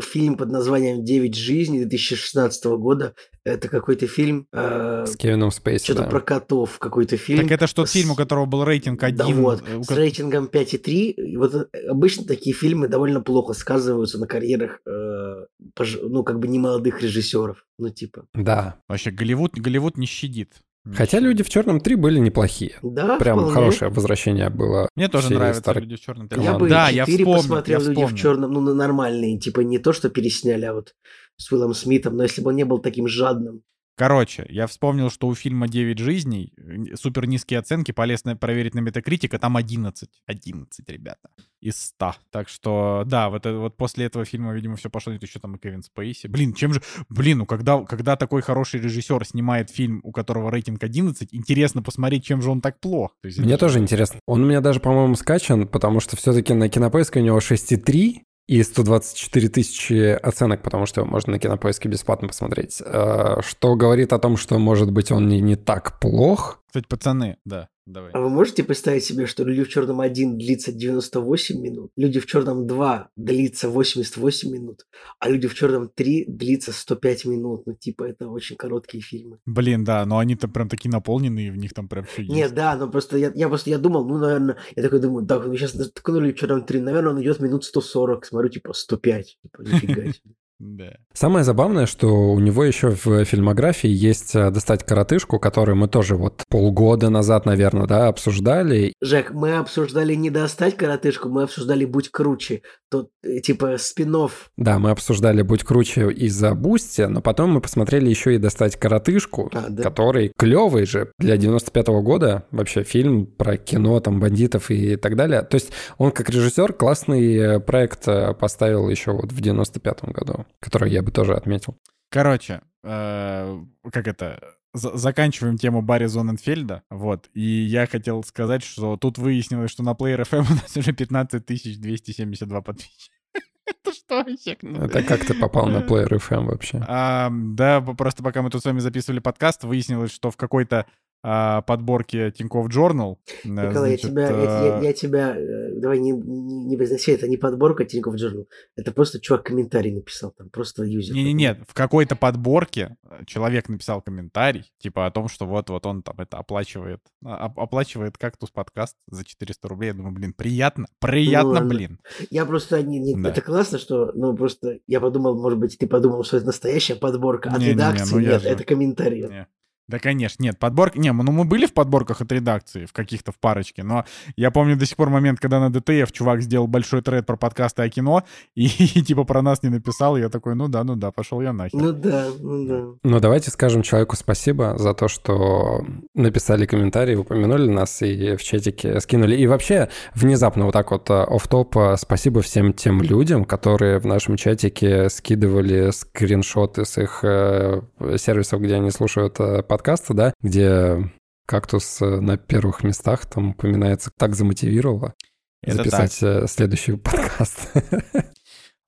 фильм под названием «Девять жизней» 2016 года это какой-то фильм... Э, с Кевином Спейси, Что-то да. про котов, какой-то фильм. Так это что с... фильм, у которого был рейтинг 1. Да вот, э, у... с рейтингом 5,3. Вот э, обычно такие фильмы довольно плохо сказываются на карьерах, э, пож... ну, как бы немолодых режиссеров. Ну, типа. Да. Вообще, Голливуд, Голливуд не щадит. Хотя люди в черном 3 были неплохие. Да, Прям вполне. хорошее возвращение было. Мне тоже нравятся старых... люди в черном 3. Я бы да, 4 я вспомнил, посмотрел я люди вспомнил. в черном, ну, нормальные, типа не то, что пересняли, а вот с Уиллом Смитом, но если бы он не был таким жадным. Короче, я вспомнил, что у фильма «Девять жизней» супер низкие оценки, полезно проверить на Метакритика, там 11. 11, ребята, из 100. Так что, да, вот, вот после этого фильма, видимо, все пошло, нет, еще там и Кевин Спейси. Блин, чем же... Блин, ну когда, когда такой хороший режиссер снимает фильм, у которого рейтинг 11, интересно посмотреть, чем же он так плох. То есть, Мне это... тоже интересно. Он у меня даже, по-моему, скачан, потому что все-таки на Кинопоиске у него 6,3, и 124 тысячи оценок, потому что его можно на кинопоиске бесплатно посмотреть. Что говорит о том, что, может быть, он не, не так плох, Кстати, пацаны, да, давай. А вы можете представить себе, что «Люди в черном 1» длится 98 минут, «Люди в черном 2» длится 88 минут, а «Люди в черном 3» длится 105 минут. Ну, типа, это очень короткие фильмы. Блин, да, но они там прям такие наполненные, в них там прям все есть. Нет, да, но просто я, я просто я думал, ну, наверное, я такой думаю, да, ну, сейчас ткнули в черном 3, наверное, он идет минут 140, смотрю, типа, 105. Типа, нифига себе. Да. Самое забавное, что у него еще в фильмографии есть э, «Достать коротышку», которую мы тоже вот полгода назад, наверное, да, обсуждали. Жек, мы обсуждали не достать коротышку, мы обсуждали «Будь круче». Тут, э, типа, спин Да, мы обсуждали «Будь круче» из-за Бусти, но потом мы посмотрели еще и «Достать коротышку», А, да? который клевый же для 95-го года. Вообще фильм про кино, там, бандитов и так далее. То есть он как режиссер классный э, проект э, поставил еще вот в 95-м году, который я бы тоже отметил. Короче, э, как это, заканчиваем тему Барри Зоненфельда, вот, и я хотел сказать, что тут выяснилось, что на Player FM у нас уже 15 272 подписчика. (laughs) Это что вообще? Это как ты попал на Player FM вообще? А, да, просто пока мы тут с вами записывали подкаст, выяснилось, что в какой-то а, подборке Тинькофф Journal... э, Николай, я значит, тебя, я, я- э, я тебя, э, давай не, не, не произноси, это не подборка Тинькофф Journal, это просто чувак комментарий написал, там просто юзер. Не-не-не, в какой-то подборке э, человек написал комментарий, типа о том, что вот-вот он там это оплачивает, а- оп- оплачивает кактус подкаст за 400 рублей. Я думаю, блин, приятно, приятно, ладно. блин. Я просто, не, не- Да. это классно, что, ну, просто я подумал, может быть, ты подумал, что это настоящая подборка от Не-не-не, редакции, ну я нет, же- это комментарий. Не. Да, конечно, нет, подборка... Не, ну мы были в подборках от редакции, в каких-то, в парочке, но я помню до сих пор момент, когда на ДТФ чувак сделал большой тред про подкасты о кино и, (laughs) типа про нас не написал, и я такой, ну да, ну да, пошел я нахер. Ну да, ну да. Ну, давайте скажем человеку спасибо за то, что написали комментарии, упомянули нас и в чатике скинули. И вообще, внезапно вот так вот оф топ спасибо всем тем людям, которые в нашем чатике скидывали скриншоты с их э, сервисов, где они слушают э, подкасты, да, где кактус э, на первых местах там упоминается, так замотивировало Это записать э, следующий (laughs) подкаст.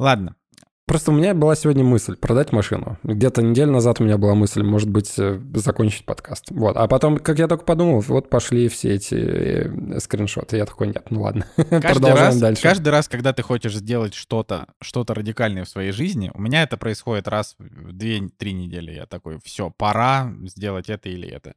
Ладно, Просто у меня была сегодня мысль продать машину. Где-то неделю назад у меня была мысль, может быть, э, закончить подкаст. Вот. А потом, как я только подумал, вот пошли все эти э, скриншоты. Я такой, нет, ну ладно. (laughs) каждый Продолжаем раз, дальше. каждый раз, когда ты хочешь сделать что-то, что-то радикальное в своей жизни, у меня это происходит раз в 2-3 недели. Я такой, все, пора сделать это или это.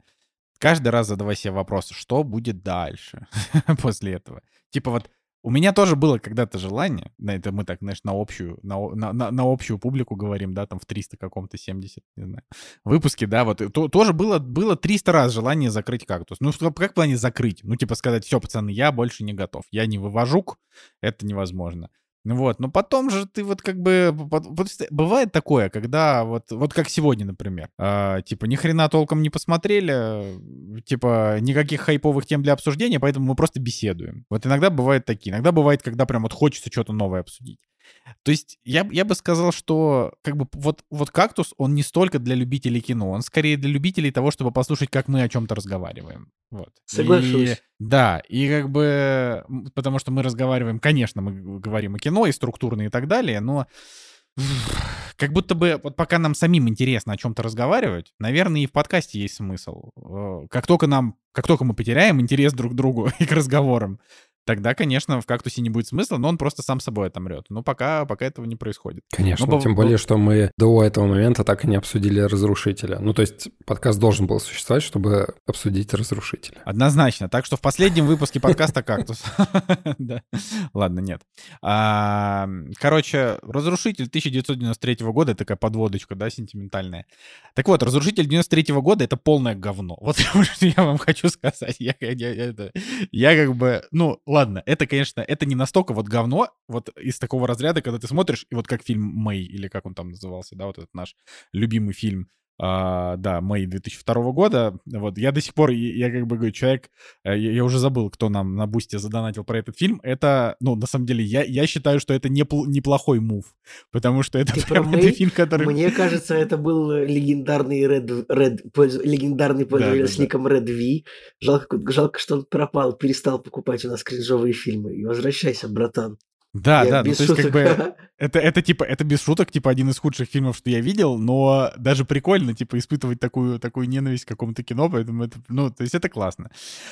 Каждый раз задавай себе вопрос, что будет дальше (laughs) после этого. Типа вот у меня тоже было когда-то желание, на это мы так, знаешь, на общую, на, на, на- общую публику говорим, да, там в 300 каком-то 70, не знаю, выпуске, да, вот, то- тоже было, было 300 раз желание закрыть кактус. Ну, как в плане закрыть? Ну, типа сказать, все, пацаны, я больше не готов, я не вывожук, это невозможно. Вот, но потом же ты вот как бы... бывает такое, когда вот, вот как сегодня, например, а, типа ни хрена толком не посмотрели, э, типа никаких хайповых тем для обсуждения, поэтому мы просто беседуем. Вот иногда бывают такие, иногда бывает, когда прям вот хочется что-то новое обсудить. То есть я, я бы сказал, что как бы вот, вот «Кактус», он не столько для любителей кино, он скорее для любителей того, чтобы послушать, как мы о чем-то разговариваем. Вот. Соглашусь. И- да, и как бы, потому что мы разговариваем, конечно, мы говорим о кино и структурно и так далее, но (sighs) как будто бы вот пока нам самим интересно о чем-то разговаривать, наверное, и в подкасте есть смысл. Э, Как только нам, как только мы потеряем интерес друг к другу (laughs) и к разговорам, тогда, конечно, в кактусе не будет смысла, но он просто сам собой отомрет. Но пока, пока этого не происходит. Конечно, Ну, бо- тем более, что мы до этого момента так и не обсудили разрушителя. Ну, то есть подкаст должен был существовать, чтобы обсудить разрушителя. Однозначно. Так что в последнем выпуске подкаста «Кактус». (laughs) Ладно, нет. А, Короче, «Разрушитель» 1993 года, такая подводочка, да, сентиментальная. Так вот, «Разрушитель» 93 года — это полное говно. Вот (laughs) я вам хочу сказать. Я как бы... Ну, ладно, это, конечно, это не настолько вот говно, вот из такого разряда, когда ты смотришь, и вот как фильм «Мэй», или как он там назывался, да, вот этот наш любимый фильм, а, да, Мэй 2002 года. Вот я до сих пор, я, я как бы говорю, человек, э, я, я уже забыл, кто нам на бусте задонатил про этот фильм. Это, ну, на самом деле, я, я считаю, что это непл- неплохой мув, потому что это Ты (laughs) прям это фильм, который... Мне кажется, это был э, легендарный Red, Red, польз- легендарный пользователь с да. ником Red V. Жалко, жалко, что он пропал, перестал покупать у нас кринжовые фильмы. И возвращайся, братан. Да, Я да, ну то есть как бы (laughs) это, это типа, это без шуток, типа один из худших фильмов, что я видел, но даже прикольно, типа, испытывать такую, такую ненависть к какому-то кино, поэтому это, ну, то есть это классно.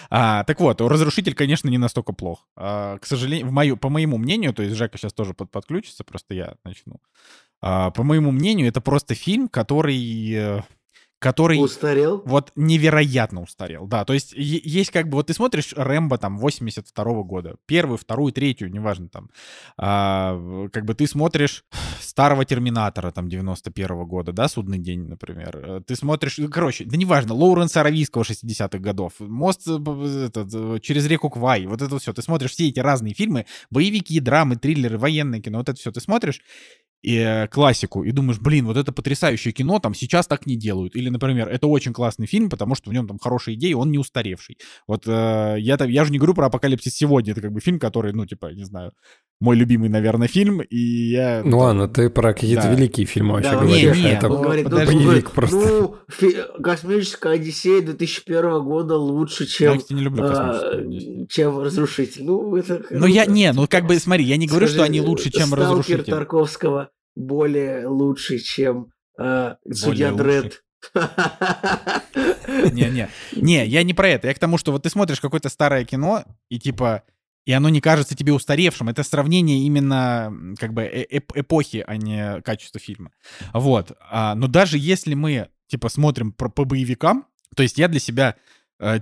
А, так вот, «Разрушитель», конечно, не настолько плох. А, к сожалению, в мою, по моему мнению, то есть Жека сейчас тоже под, подключится, просто я начну. А, по моему мнению, это просто фильм, который... который Устарел? вот невероятно устарел, да, то есть есть как бы, вот ты смотришь Рэмбо там 82 года, первую, вторую, третью, неважно там, а, как бы ты смотришь старого Терминатора там 91 года, да, Судный день, например, Э, ты смотришь, ну, короче, да неважно, Лоуренса Аравийского 60-х годов, Мост э, этот, э, через реку Квай, вот это все, ты смотришь все эти разные фильмы, боевики, драмы, триллеры, военное кино, вот это все ты смотришь, и э, классику, и думаешь, блин, вот это потрясающее кино, там сейчас так не делают. Или, например, это очень классный фильм, потому что в нем там хорошие идеи, он не устаревший. Вот э, я, там- я же не говорю про «Апокалипсис сегодня», это как бы фильм, который, ну, типа, не знаю, мой любимый, наверное, фильм, и я... Ну ладно, ты про какие-то Да. великие фильмы вообще Да, говоришь. не, не, это ну, говорит, ну, подожди. боевик просто. ну, фи- «Космическая Одиссея» 2001 года лучше, я, чем, кстати, не люблю а, чем «Разрушитель». Ну, это... Ну, я, не, ну, как бы, смотри, я не говорю, что Скажи, они лучше, чем «Разрушитель». Тарковского более лучше, чем э, «Судья Дред». Не-не. Не, я не про это. Я к тому, что вот ты смотришь какое-то старое кино, и типа, и оно не кажется тебе устаревшим. Это сравнение именно как бы э- эп- эпохи, а не качества фильма. Вот. А, но даже если мы, типа, смотрим про- по боевикам, то есть я для себя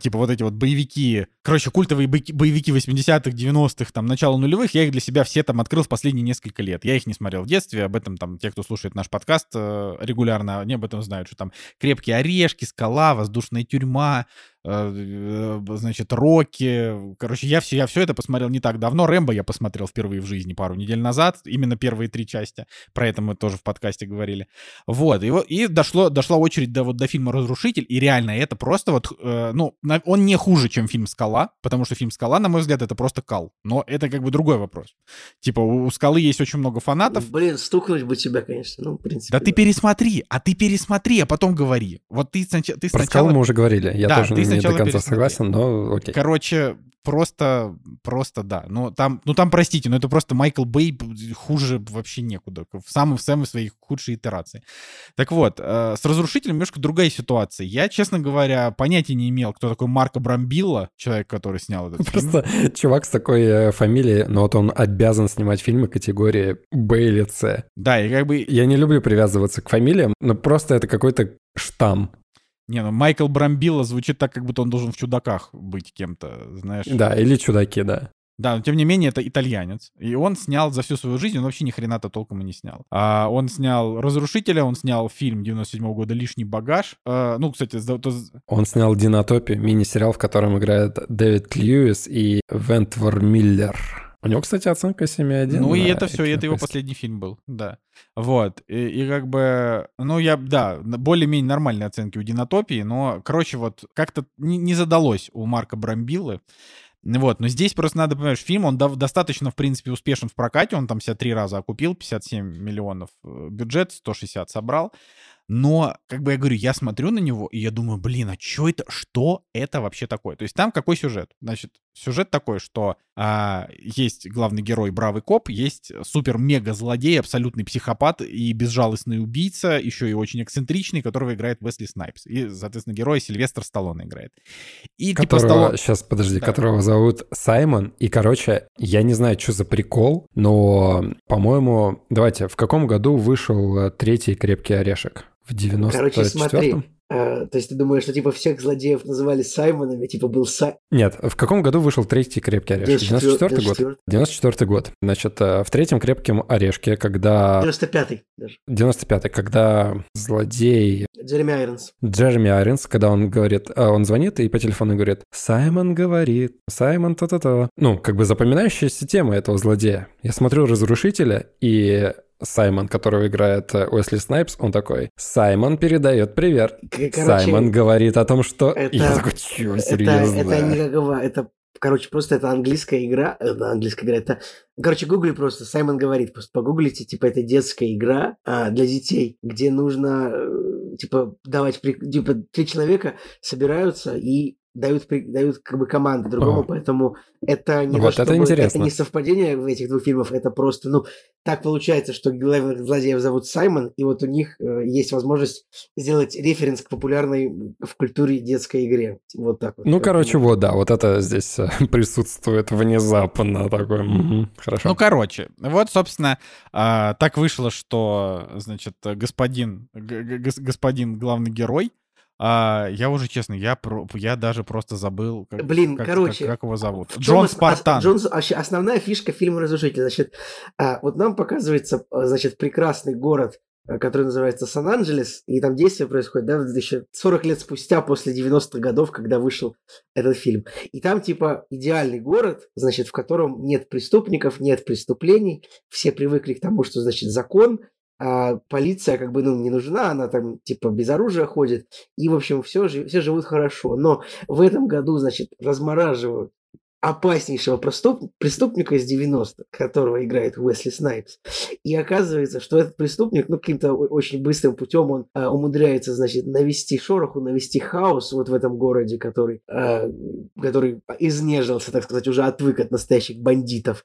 типа вот эти вот боевики, короче, культовые боевики 80-х, 90-х, там, начала нулевых, я их для себя все там открыл в последние несколько лет. Я их не смотрел в детстве, об этом там те, кто слушает наш подкаст э, регулярно, они об этом знают, что там «Крепкие орешки», «Скала», «Воздушная тюрьма», э, э, значит, «Рокки». Короче, я все, я все это посмотрел не так давно. «Рэмбо» я посмотрел впервые в жизни пару недель назад, именно первые три части. Про это мы тоже в подкасте говорили. Вот, и, и дошло, дошла очередь до, вот, до фильма «Разрушитель», и реально это просто вот, э, ну, он не хуже, чем фильм «Скала», потому что фильм «Скала», на мой взгляд, это просто кал. Но это как бы другой вопрос. Типа, у, у «Скалы» есть очень много фанатов, Блин, стукнуть бы тебя, конечно. Ну, в принципе. да ты пересмотри, а ты пересмотри, а потом говори. Вот ты, ты Про сначала... скалу мы уже говорили. Я Да, тоже ты не до конца пересмотри. согласен, но окей. Короче, просто, просто да. Ну там, ну там, простите, но это просто Майкл Бэй хуже вообще некуда. В самой, в самой своей худшей итерации. Так вот, э, с «Разрушителем» немножко другая ситуация. Я, честно говоря, понятия не имел, кто такой Марко Брамбилла, человек, который снял этот фильм. Просто чувак с такой э, фамилией, но вот он обязан снимать фильмы категории Б или С. Да, и как бы... Я не люблю привязываться к фамилиям, но просто это какой-то штамм. Не, ну Майкл Брамбилла звучит так, как будто он должен в «Чудаках» быть кем-то, знаешь. Да, или чудаки, да. Да, но тем не менее, это итальянец. И он снял за всю свою жизнь, он вообще ни хрена-то толком и не снял. А, он снял «Разрушителя», он снял фильм 97 года «Лишний багаж». А, ну, кстати, за- то- Он снял «Динотопию», мини-сериал, в котором играет Дэвид Льюис и Вентвор Миллер. У него, кстати, оценка 7,1. ну и это все, это его последний фильм был, да. Вот, и, и как бы, ну я, да, более-менее нормальные оценки у «Динотопии», но, короче, вот как-то не, не задалось у Марка Брамбиллы. Вот, но здесь просто надо понимать, что фильм, он достаточно, в принципе, успешен в прокате, он там себя три раза окупил, 57 миллионов э, бюджет, 160 собрал, но, как бы я говорю, я смотрю на него, и я думаю, блин, а что это, что это вообще такое? То есть там какой сюжет? Значит, сюжет такой, что а, есть главный герой бравый коп, есть супер-мега-злодей, абсолютный психопат и безжалостный убийца, еще и очень эксцентричный, которого играет Уэсли Снайпс. И, соответственно, героя Сильвестр Сталлоне играет. И типа Которого, Сталлоне... сейчас, подожди, Да. которого зовут Саймон. И, короче, я не знаю, что за прикол, но, по-моему, давайте, в каком году вышел э, третий «Крепкий орешек»? В 94-м? Короче, смотри. Э, то есть ты думаешь, что типа всех злодеев называли Саймонами, типа был Сай... Нет, в каком году вышел третий «Крепкий орешек»? 94 год? 94 год. Значит, э, в третьем «Крепком орешке», когда... 95-й даже. 95-й, когда злодей Джереми Айронс. Джереми Айронс, когда он говорит, а, он звонит и по телефону говорит, Саймон говорит, Саймон то-то-то. Ну, как бы запоминающаяся тема этого злодея. Я смотрю «Разрушителя», и Саймон, которого играет э, Уэсли Снайпс, он такой, Саймон передает привет. Короче, Саймон говорит о том, что... это- Я такой, чё, это, серьезно? это никакого... Это, короче, просто это английская игра. э, да, английская игра. Это... Короче, гугли просто. Саймон говорит. Просто погуглите. Типа, это детская игра а, для детей, где нужно, э, типа, давать... Типа, три человека собираются и дают, дают как бы команды другому, О. поэтому это не вот то, это интересно. Это не совпадение в этих двух фильмах, это просто, ну, так получается, что главных злодеев зовут Саймон, и вот у них э, есть возможность сделать референс к популярной в культуре детской игре. Вот так вот. Ну, короче, вот, да, вот это здесь э, (laughs) присутствует внезапно такой. Угу, хорошо. Ну, короче, вот, собственно, э, так вышло, что, значит, господин, господин главный герой, а, я уже честно, я, про, я даже просто забыл, как, Блин, как, короче, как, как его зовут. Джон Спартан. Джон, основная фишка фильма «Разрушитель». Значит, а, вот нам показывается, а, значит, прекрасный город, а, который называется Сан-Анджелес, и там действие происходит, да, еще 40 лет спустя, после 90-х годов, когда вышел этот фильм. И там, типа, идеальный город, значит, в котором нет преступников, нет преступлений, все привыкли к тому, что, значит, закон, а полиция как бы ну, не нужна, она там типа без оружия ходит, и, в общем, все, все живут хорошо. Но в этом году, значит, размораживают опаснейшего преступ... преступника из 90-х, которого играет Уэсли Снайпс. И оказывается, что этот преступник, ну, каким-то очень быстрым путем он э, умудряется, значит, навести шороху, навести хаос вот в этом городе, который, э, который изнежился, так сказать, уже отвык от настоящих бандитов.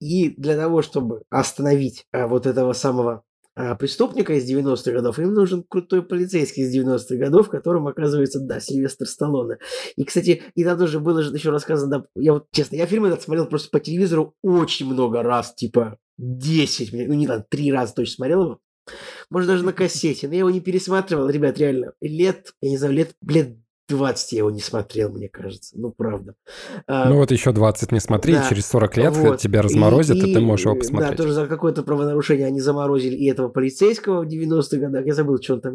И для того, чтобы остановить э, вот этого самого а преступника из 90-х годов, им нужен крутой полицейский из 90-х годов, которым оказывается, да, Сильвестр Сталлоне. И, кстати, и там тоже было же еще рассказано, да, я вот, честно, я фильм этот смотрел просто по телевизору очень много раз, типа 10, ну не знаю, 3 раза точно смотрел его. Может, даже на кассете, но я его не пересматривал, ребят, реально. Лет, я не знаю, лет, лет 20 я его не смотрел, мне кажется. Ну, правда. А, ну, вот еще 20 не смотри, да, через 40 лет вот. тебя разморозят, и, и ты можешь его посмотреть. Да, тоже за какое-то правонарушение они заморозили и этого полицейского в 90-х годах. Я забыл, что он там...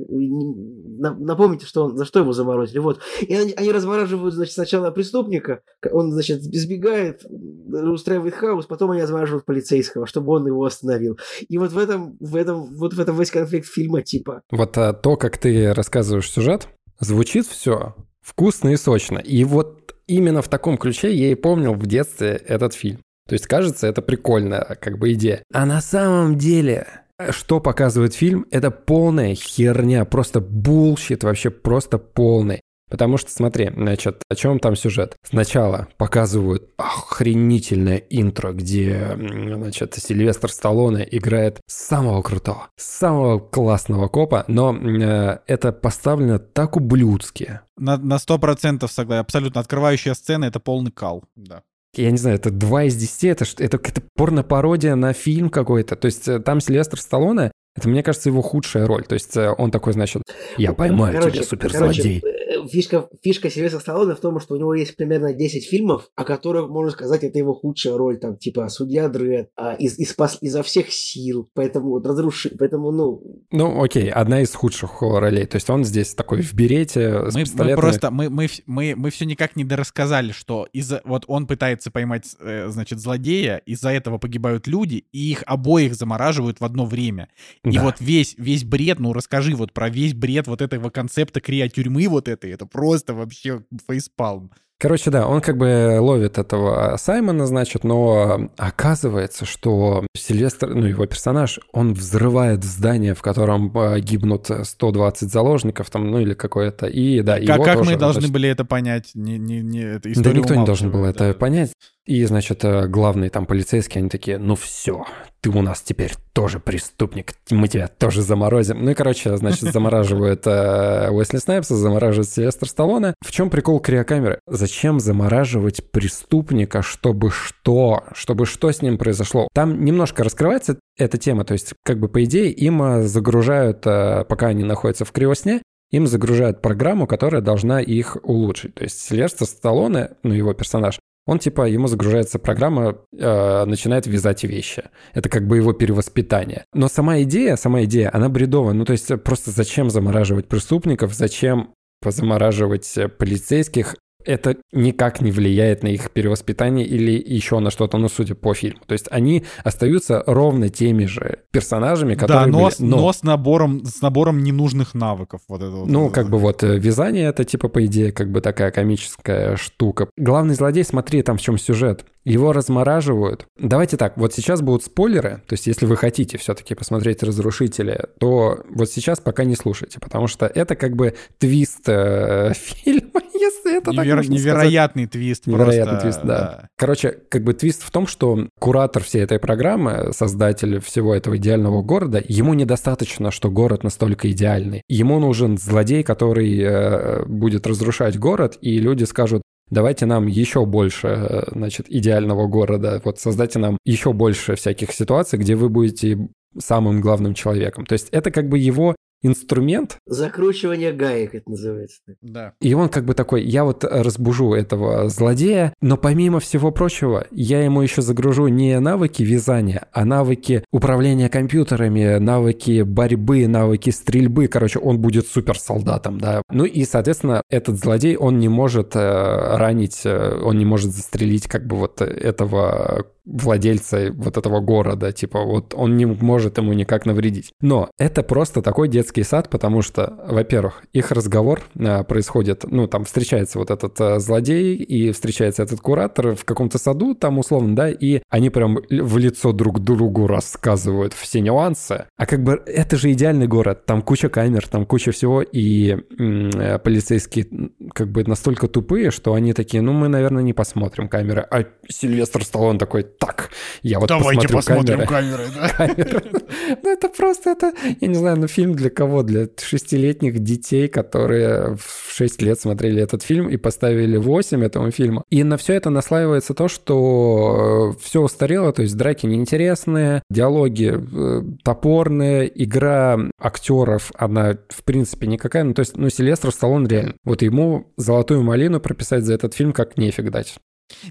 Напомните, что он, за что его заморозили. Вот. И они, они размораживают, значит, сначала преступника, он, значит, избегает, устраивает хаос, потом они размораживают полицейского, чтобы он его остановил. И вот в этом, в этом, вот в этом весь конфликт фильма, типа. Вот а, то, как ты рассказываешь сюжет, звучит все вкусно и сочно. И вот именно в таком ключе я и помнил в детстве этот фильм. То есть, кажется, это прикольная как бы идея. А на самом деле, что показывает фильм, это полная херня, просто bullshit, вообще просто полный. Потому что, смотри, значит, о чем там сюжет? Сначала показывают охренительное интро, где, значит, Сильвестр Сталлоне играет самого крутого, самого классного копа, но э, это поставлено так ублюдски. На, на 100% согласен. Абсолютно открывающая сцена — это полный кал. Да я не знаю, это 2 из 10, это, это какая-то порно-пародия на фильм какой-то. То есть э, там Сильвестр Сталлоне, это, мне кажется, его худшая роль. То есть э, он такой, значит, я поймаю короче, тебя, суперзлодей. Короче, фишка, фишка Сильвестра Сталлоне в том, что у него есть примерно 10 фильмов, о которых, можно сказать, это его худшая роль, там, типа, Судья Дред, а, из, из, изо всех сил, поэтому вот разруши, поэтому, ну... Ну, окей, одна из худших ролей, то есть он здесь такой в берете, с мы, пистолетами. Мы просто, мы, мы, мы, мы все никак не дорассказали, что из-за, вот он пытается поймать, э, значит, злодея, из-за этого погибают люди, и их обоих замораживают в одно время. И да. вот весь, весь бред, ну, расскажи вот про весь бред вот этого концепта криотюрьмы вот этой, это просто вообще фейспалм. Короче, да, он как бы ловит этого Саймона, значит, но оказывается, что Сильвестр, ну, его персонаж, он взрывает здание, в котором э, гибнут 120 заложников, там, ну, или какое-то, и да, Как, как тоже, мы должны значит... были это понять? Не, не, не, это да никто не должен был да. это понять. И, значит, э, главные там полицейские, они такие, ну все, ты у нас теперь тоже преступник, мы тебя тоже заморозим. Ну и, короче, значит, (laughs) замораживают э, Уэсли Снайпса, замораживают Сильвестр Сталлоне. В чем прикол криокамеры? Зачем замораживать преступника, чтобы что? Чтобы что с ним произошло? Там немножко раскрывается эта тема, то есть, как бы, по идее, им э, загружают, э, пока они находятся в криосне, им загружают программу, которая должна их улучшить. То есть Сильвестр Сталлоне, ну, его персонаж, он типа, ему загружается программа, э, начинает вязать вещи. Это как бы его перевоспитание. Но сама идея, сама идея, она бредовая. Ну то есть просто зачем замораживать преступников, зачем позамораживать полицейских, это никак не влияет на их перевоспитание или еще на что-то, ну, судя по фильму. То есть они остаются ровно теми же персонажами, которые да, но, были... но... но с набором, с набором ненужных навыков. Вот это вот. Ну, как бы вот э, вязание — это, типа, по идее, как бы такая комическая штука. Главный злодей, смотри, там в чем сюжет. Его размораживают. Давайте так, вот сейчас будут спойлеры, то есть если вы хотите все-таки посмотреть «Разрушители», то вот сейчас пока не слушайте, потому что это как бы твист э, (laughs) фильма, если это Невер... так Невероятный сказать. твист. Невероятный просто, твист, да. да. Короче, как бы твист в том, что куратор всей этой программы, создатель всего этого идеального города, ему недостаточно, что город настолько идеальный. Ему нужен злодей, который э, будет разрушать город, и люди скажут, давайте нам еще больше, э, значит, идеального города, вот создайте нам еще больше всяких ситуаций, где вы будете самым главным человеком. То есть это как бы его инструмент. Закручивание гаек это называется. Да. И он как бы такой, я вот разбужу этого злодея, но помимо всего прочего, я ему еще загружу не навыки вязания, а навыки управления компьютерами, навыки борьбы, навыки стрельбы. Короче, он будет суперсолдатом, да. Ну и, соответственно, этот злодей, он не может э, ранить, э, он не может застрелить как бы вот этого владельца вот этого города, типа вот он не может ему никак навредить. Но это просто такой детский сад, потому что, во-первых, их разговор а, происходит, ну там встречается вот этот а, злодей и встречается этот куратор в каком-то саду там условно, да, и они прям в лицо друг другу рассказывают все нюансы. А как бы это же идеальный город, там куча камер, там куча всего, и м- полицейские как бы настолько тупые, что они такие, ну мы, наверное, не посмотрим камеры. А Сильвестр Сталлоне такой, так, я вот Давайте посмотрю посмотрим камеры. камеры, да? (laughs) Ну, это просто, это, я не знаю, ну, фильм для кого? Для шестилетних детей, которые в 6 лет смотрели этот фильм и поставили 8 этому фильму. И на все это наслаивается то, что э, все устарело, то есть драки неинтересные, диалоги э, топорные, игра актеров, она, в принципе, никакая. Ну, то есть, ну, Сильвестр Сталлоне реально. Вот ему золотую малину прописать за этот фильм как нефиг дать.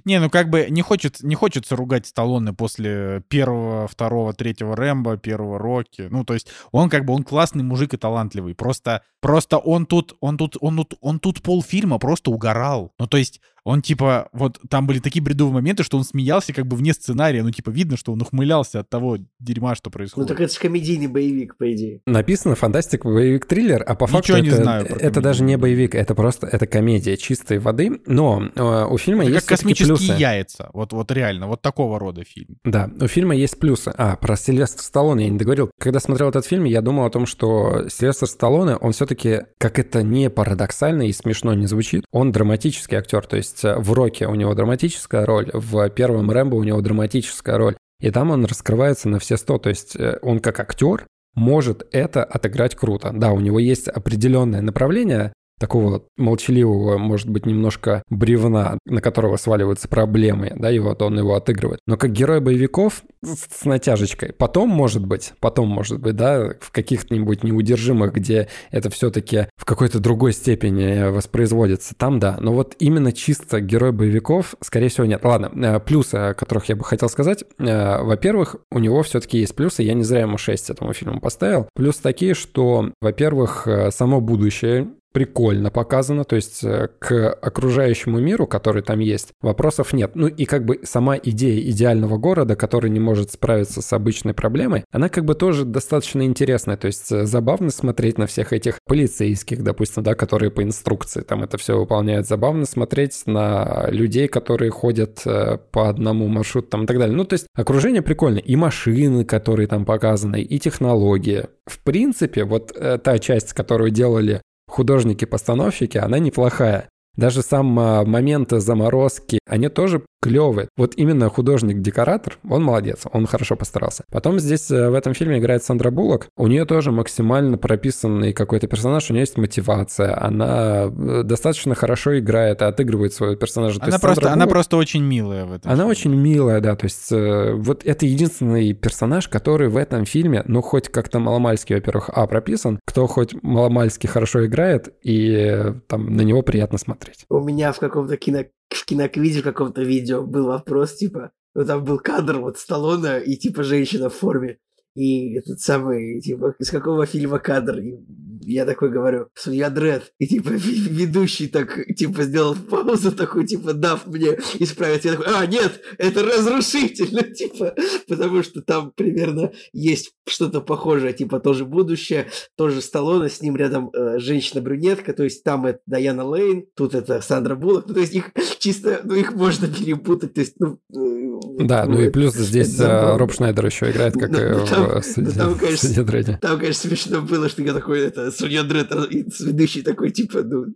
Не, ну как бы не хочется, не хочется ругать Сталлоне после первого, второго, третьего Рэмбо, первого Рокки. Ну, то есть он как бы, он классный мужик и талантливый. Просто, просто он тут, он тут, он тут, он тут полфильма просто угорал. Ну, то есть он типа, вот там были такие бредовые моменты, что он смеялся как бы вне сценария, ну типа видно, что он ухмылялся от того дерьма, что происходит. Ну так это же комедийный боевик, по идее. Написано фантастик боевик-триллер, а по факту Ничего это, не знаю это даже не боевик, это просто это комедия чистой воды, но э, у фильма это есть как космические плюсы. яйца, вот, вот реально, вот такого рода фильм. Да, у фильма есть плюсы. А, про Сильвестра Сталлоне я не договорил. Когда смотрел этот фильм, я думал о том, что Сильвестр Сталлоне, он все-таки, как это не парадоксально и смешно не звучит, он драматический актер, то есть в Роке у него драматическая роль, в первом Рэмбо у него драматическая роль. И там он раскрывается на все сто. То есть э, он как актер может это отыграть круто. Да, у него есть определенное направление, такого молчаливого, может быть, немножко бревна, на которого сваливаются проблемы, да, и вот он его отыгрывает. Но как герой боевиков с натяжечкой. Потом, может быть, потом, может быть, да, в каких-нибудь неудержимых, где это все-таки в какой-то другой степени воспроизводится, там да. Но вот именно чисто герой боевиков, скорее всего, нет. Ладно, э, плюсы, о которых я бы хотел сказать. Э, во-первых, у него все-таки есть плюсы. Я не зря ему 6 этому фильму поставил. Плюс такие, что, во-первых, э, само будущее прикольно показано, то есть э, к окружающему миру, который там есть, вопросов нет. Ну и как бы сама идея идеального города, который не может справиться с обычной проблемой, она как бы тоже достаточно интересная, то есть э, забавно смотреть на всех этих полицейских, допустим, да, которые по инструкции там это все выполняют, забавно смотреть на людей, которые ходят э, по одному маршруту там и так далее. Ну то есть окружение прикольное, и машины, которые там показаны, и технологии. В принципе, вот та часть, которую делали художники-постановщики, она неплохая. Даже сам а, момент заморозки, они тоже клевые. Вот именно художник-декоратор, он молодец, он хорошо постарался. Потом здесь э, в этом фильме играет Сандра Буллок. У нее тоже максимально прописанный какой-то персонаж, у нее есть мотивация. Она э, достаточно хорошо играет и отыгрывает своего персонажа. Она, просто, Буллок, она просто очень милая в этом Она фильме. очень милая, да. То есть э, вот это единственный персонаж, который в этом фильме, ну, хоть как-то маломальски, во-первых, а, прописан, кто хоть маломальски хорошо играет, и там на него приятно смотреть. У меня в каком-то кино в киноквизе в каком-то видео был вопрос, типа, ну там был кадр вот Сталлоне и типа женщина в форме. И этот самый, типа, из какого фильма кадр? И я такой говорю, судья Дред, и типа ведущий так, типа, сделал паузу такую, типа, дав мне исправить. Я такой, а, нет, это разрушитель, ну, (laughs) типа, потому что там примерно есть что-то похожее, типа, тоже будущее, тоже Сталлоне, с ним рядом э, женщина-брюнетка, то есть там это Даяна Лейн, тут это Сандра Буллок, ну, то есть их чисто, ну, их можно перепутать, то есть, ну... Э, да, ну, и плюс здесь это, Роб Шнайдер еще играет, как ну, там, в Судье, там, (laughs) конечно, Дредде. Там, конечно, смешно было, что я такой, это, Судья Дред, и ведущий такой, типа, ну,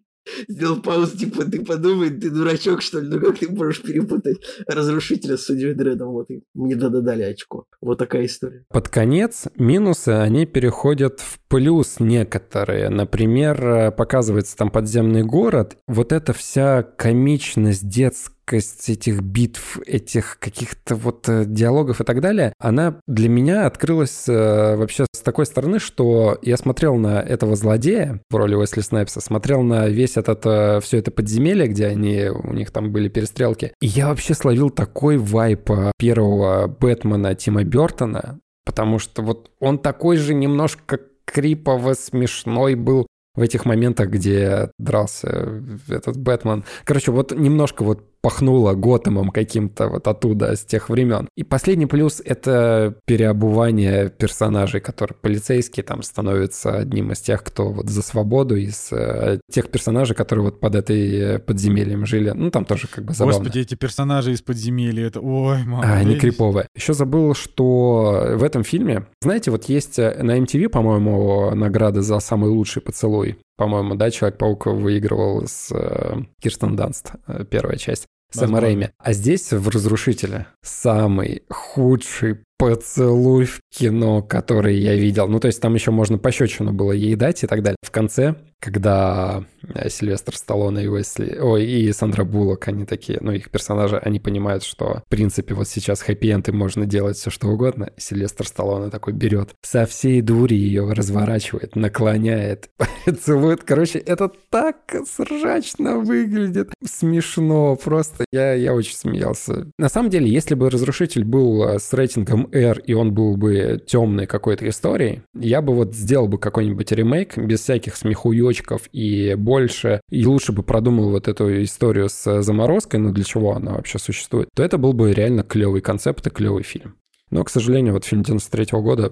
сделал паузу, типа, ты подумай, ты дурачок, что ли? Ну как ты можешь перепутать разрушителя с судьей Дредом? Вот и мне додали очко. Вот такая история. Под конец минусы, они переходят в плюс некоторые. Например, показывается там подземный город. Вот эта вся комичность детская легкость этих битв, этих каких-то вот э, диалогов и так далее, она для меня открылась э, вообще с такой стороны, что я смотрел на этого злодея в роли Уэсли Снайпса, смотрел на весь этот, э, все это подземелье, где они, у них там были перестрелки, и я вообще словил такой вайп первого Бэтмена Тима Бертона, потому что вот он такой же немножко крипово смешной был в этих моментах, где дрался этот Бэтмен. Короче, вот немножко вот пахнуло Готэмом каким-то вот оттуда, с тех времен. И последний плюс — это переобувание персонажей, которые полицейские там становятся одним из тех, кто вот за свободу, из э, тех персонажей, которые вот под этой э, подземельем жили. Ну, там тоже как бы забавно. Господи, эти персонажи из подземелья, это... Ой, мама. А, они криповые. Еще забыл, что в этом фильме, знаете, вот есть э, на MTV, по-моему, награда за самый лучший поцелуй по-моему, да, Человек-паук выигрывал с э, Кирстен Данст, э, первая часть. Сэма Рэйми. А здесь в «Разрушителе» самый худший поцелуй в кино, который я видел. Ну, то есть там еще можно пощечину было ей дать и так далее. В конце когда э, Сильвестр Сталлоне и Уэсли, ой, и Сандра Буллок, они такие, ну, их персонажи, они понимают, что, в принципе, вот сейчас хэппи-энд можно делать все что угодно. Сильвестр Сталлоне такой берет, со всей дури ее разворачивает, наклоняет, (laughs) целует. Короче, это так срачно выглядит. Смешно просто. Я, я очень смеялся. На самом деле, если бы Разрушитель был э, с рейтингом R, и он был бы темной какой-то историей, я бы вот сделал бы какой-нибудь ремейк без всяких смехуё крючков и больше, и лучше бы продумал вот эту историю с заморозкой, ну для чего она вообще существует, то это был бы реально клевый концепт и клевый фильм. Но, к сожалению, вот фильм 93 -го года,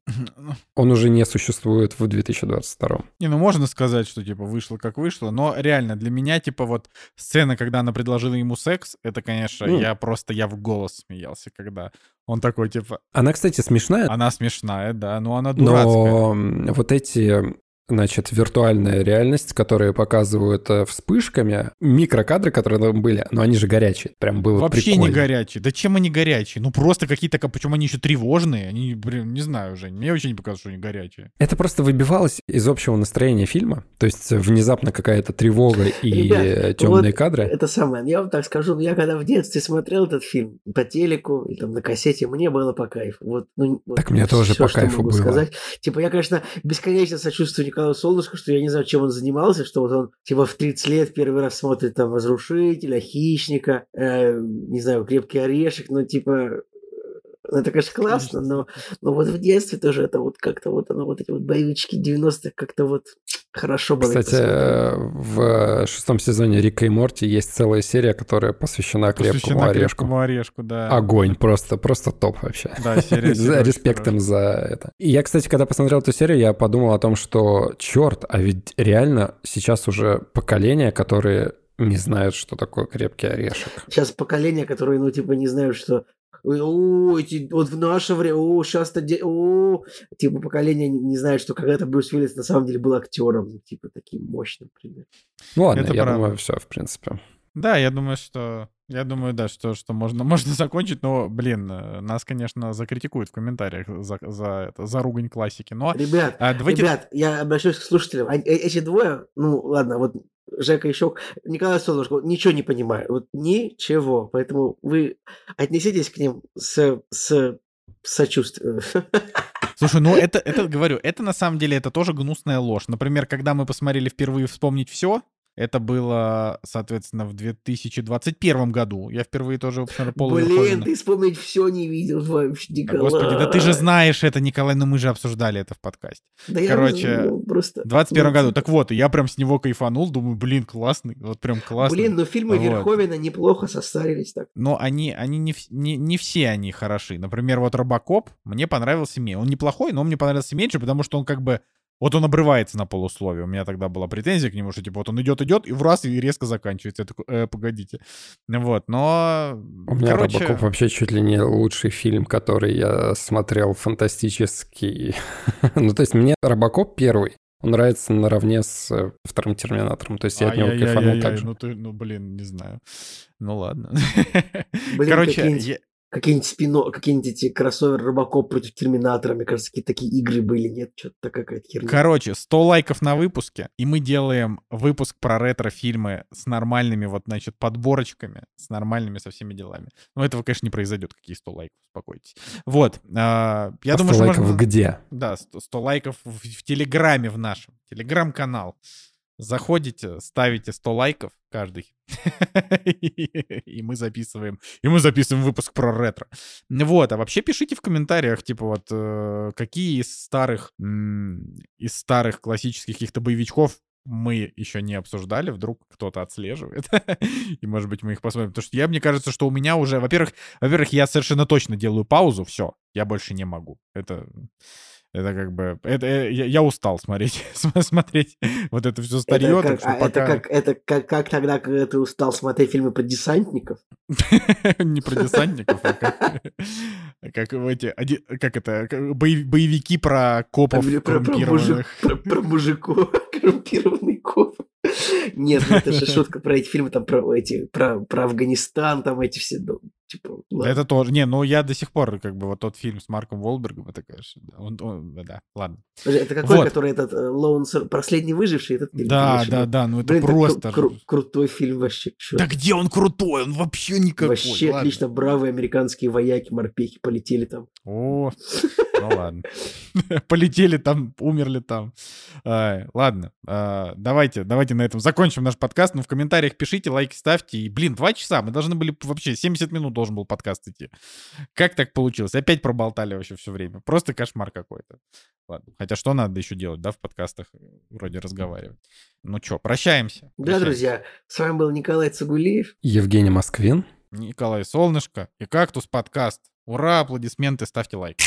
он уже не существует в 2022. Не, ну можно сказать, что, типа, вышло как вышло, но реально для меня, типа, вот сцена, когда она предложила ему секс, это, конечно, mm. я просто, я в голос смеялся, когда он такой, типа... Она, кстати, смешная. Она смешная, да, но она дурацкая. Но вот эти значит, виртуальная реальность, которые показывают э, вспышками, микрокадры, которые там были, но они же горячие, прям было Вообще прикольно. не горячие. Да чем они горячие? Ну просто какие-то, почему они еще тревожные? Они, блин, не знаю уже, мне вообще не показалось, что они горячие. Это просто выбивалось из общего настроения фильма, то есть внезапно какая-то тревога и Ребят, темные вот кадры. Это самое, я вам так скажу, я когда в детстве смотрел этот фильм по телеку или там на кассете, мне было по кайфу. Вот, ну, так вот мне тоже по кайфу было. Сказать. Типа я, конечно, бесконечно сочувствую Николаю Солнышко, что я не знаю, чем он занимался, что вот он типа в 30 лет первый раз смотрит там Разрушителя, Хищника, э, не знаю, Крепкий Орешек, но типа это, конечно, классно, но, но вот в детстве тоже это вот как-то вот оно, вот эти вот боевички 90-х как-то вот хорошо было. Кстати, э, в шестом сезоне Рика и Морти есть целая серия, которая посвящена крепкому посвящена орешку. крепкому орешку, да. Огонь, просто, просто топ вообще. Да, серия. (laughs) За респектом за это. И я, кстати, когда посмотрел эту серию, я подумал о том, что, черт, а ведь реально сейчас уже поколение, которые не знают, что такое крепкий орешек. Сейчас поколение, которые, ну, типа, не знают, что о, эти, вот в наше время, о, сейчас-то, о, типа, поколение не, не знает, что когда-то Брюс Уиллис на самом деле был актером, типа, таким мощным, например. Ну ладно, Это я правда. думаю, все, в принципе. Да, я думаю, что я думаю, да, что, что можно, (laughs) можно закончить, но, блин, э, нас, конечно, закритикуют в комментариях за, за, это, за ругань классики. Но, ребят, а, давайте... ребят, я обращаюсь к слушателям. Э, эти двое, ну ладно, вот Жека еще, Николай Солнышко, ничего не понимаю. Вот ничего. Поэтому вы отнеситесь к ним с, с сочувствием. (laughs) Слушай, ну это, это, говорю, это на самом деле, это тоже гнусная ложь. Например, когда мы посмотрели впервые «Вспомнить все», Это было, соответственно, в 2021 году. Я впервые тоже, общем, Пола Блин, Верховена- ты вспомнить все не видел вообще, Да, Николай. Господи, да ты же знаешь это, Николай, но мы же обсуждали это в подкасте. Да я короче, ну, просто... В 21 ну, году. Так вот, я прям с него кайфанул, думаю, блин, классный, вот прям классный. Блин, ну фильмы Вот. Верховена неплохо состарились так. Но они, они не, не, не все они хороши. Например, вот Робокоп мне понравился меньше. Он неплохой, но он мне понравился меньше, потому что он как бы... Вот он обрывается на полусловие. У меня тогда была претензия к нему, что типа вот он идет, идет, и в раз и резко заканчивается. Я такой, э, погодите. Вот, но... У меня короче, Робокоп вообще чуть ли не лучший фильм, который я смотрел фантастический. (laughs) ну, то есть мне Робокоп первый, он нравится наравне с э, вторым Терминатором. То есть я от него кайфанул ай-яй-яй-яй, так же. Ну, ты, ну, блин, не знаю. Ну, ладно. Блин, Короче, я- Какие-нибудь спино, какие-нибудь эти кроссовер Робокоп против Терминатора, мне кажется, какие-то такие игры были, нет? Что-то какая-то херня. Короче, 100 лайков на выпуске, и мы делаем выпуск про ретро-фильмы с нормальными, вот, значит, подборочками, с нормальными со всеми делами. Но этого, конечно, не произойдет, какие 100 лайков, успокойтесь. Вот, а, я А думаю, 100 что лайков можно... где? Да, 100, 100 лайков в, в Телеграме в нашем, Телеграм-канал. Заходите, ставите 100 лайков каждый, (laughs) и мы записываем, и мы записываем выпуск про ретро. Вот, а вообще пишите в комментариях, типа вот, э, какие из старых, из старых классических каких-то боевичков мы еще не обсуждали, вдруг кто-то отслеживает, (laughs) и, может быть, мы их посмотрим. Потому что я, мне кажется, что у меня уже, во-первых, во-первых, я совершенно точно делаю паузу, все, я больше не могу. Это, это как бы, это, э, я, я устал смотреть, (laughs) см- смотреть вот это все старье, это как, а пока... это как, это как, как тогда, когда ты устал смотреть фильмы про десантников? (laughs) Не про десантников, а как, (laughs) эти, как это, боевики про копов мужик- коррумпированных. про мужиков, коррумпированный коп. Нет, ну это же шутка про эти фильмы, там про эти, про, про Афганистан, там эти все, ну, типа, ладно. Это тоже, не, ну я до сих пор, как бы, вот тот фильм с Марком Волбергом, это, конечно, да, он, он- да, ладно. Это какой, Вот. который этот э, Лоун Сор- последний выживший? Этот фильм, Да, конечно, да, был. да, ну это Блин, это кру- просто... кру- крутой фильм вообще. Да где он крутой? Он вообще никакой. Вообще ладно. отлично, бравые американские вояки, морпехи полетели там. О, (laughs) ну ладно. (laughs) Полетели там, умерли там. Ладно, а, давайте, давайте на этом закончим наш подкаст. Ну, в комментариях пишите, лайки ставьте. И, блин, два часа. Мы должны были вообще 70 минут должен был подкаст идти. Как так получилось? Опять проболтали вообще все время. Просто кошмар какой-то. Ладно. Хотя что надо еще делать, да, в подкастах? Вроде разговаривать. Ну что, прощаемся. Да, друзья, с вами был Николай Цугулиев. Евгений Москвин. Николай Солнышко и Кактус подкаст. Ура, аплодисменты, ставьте лайк.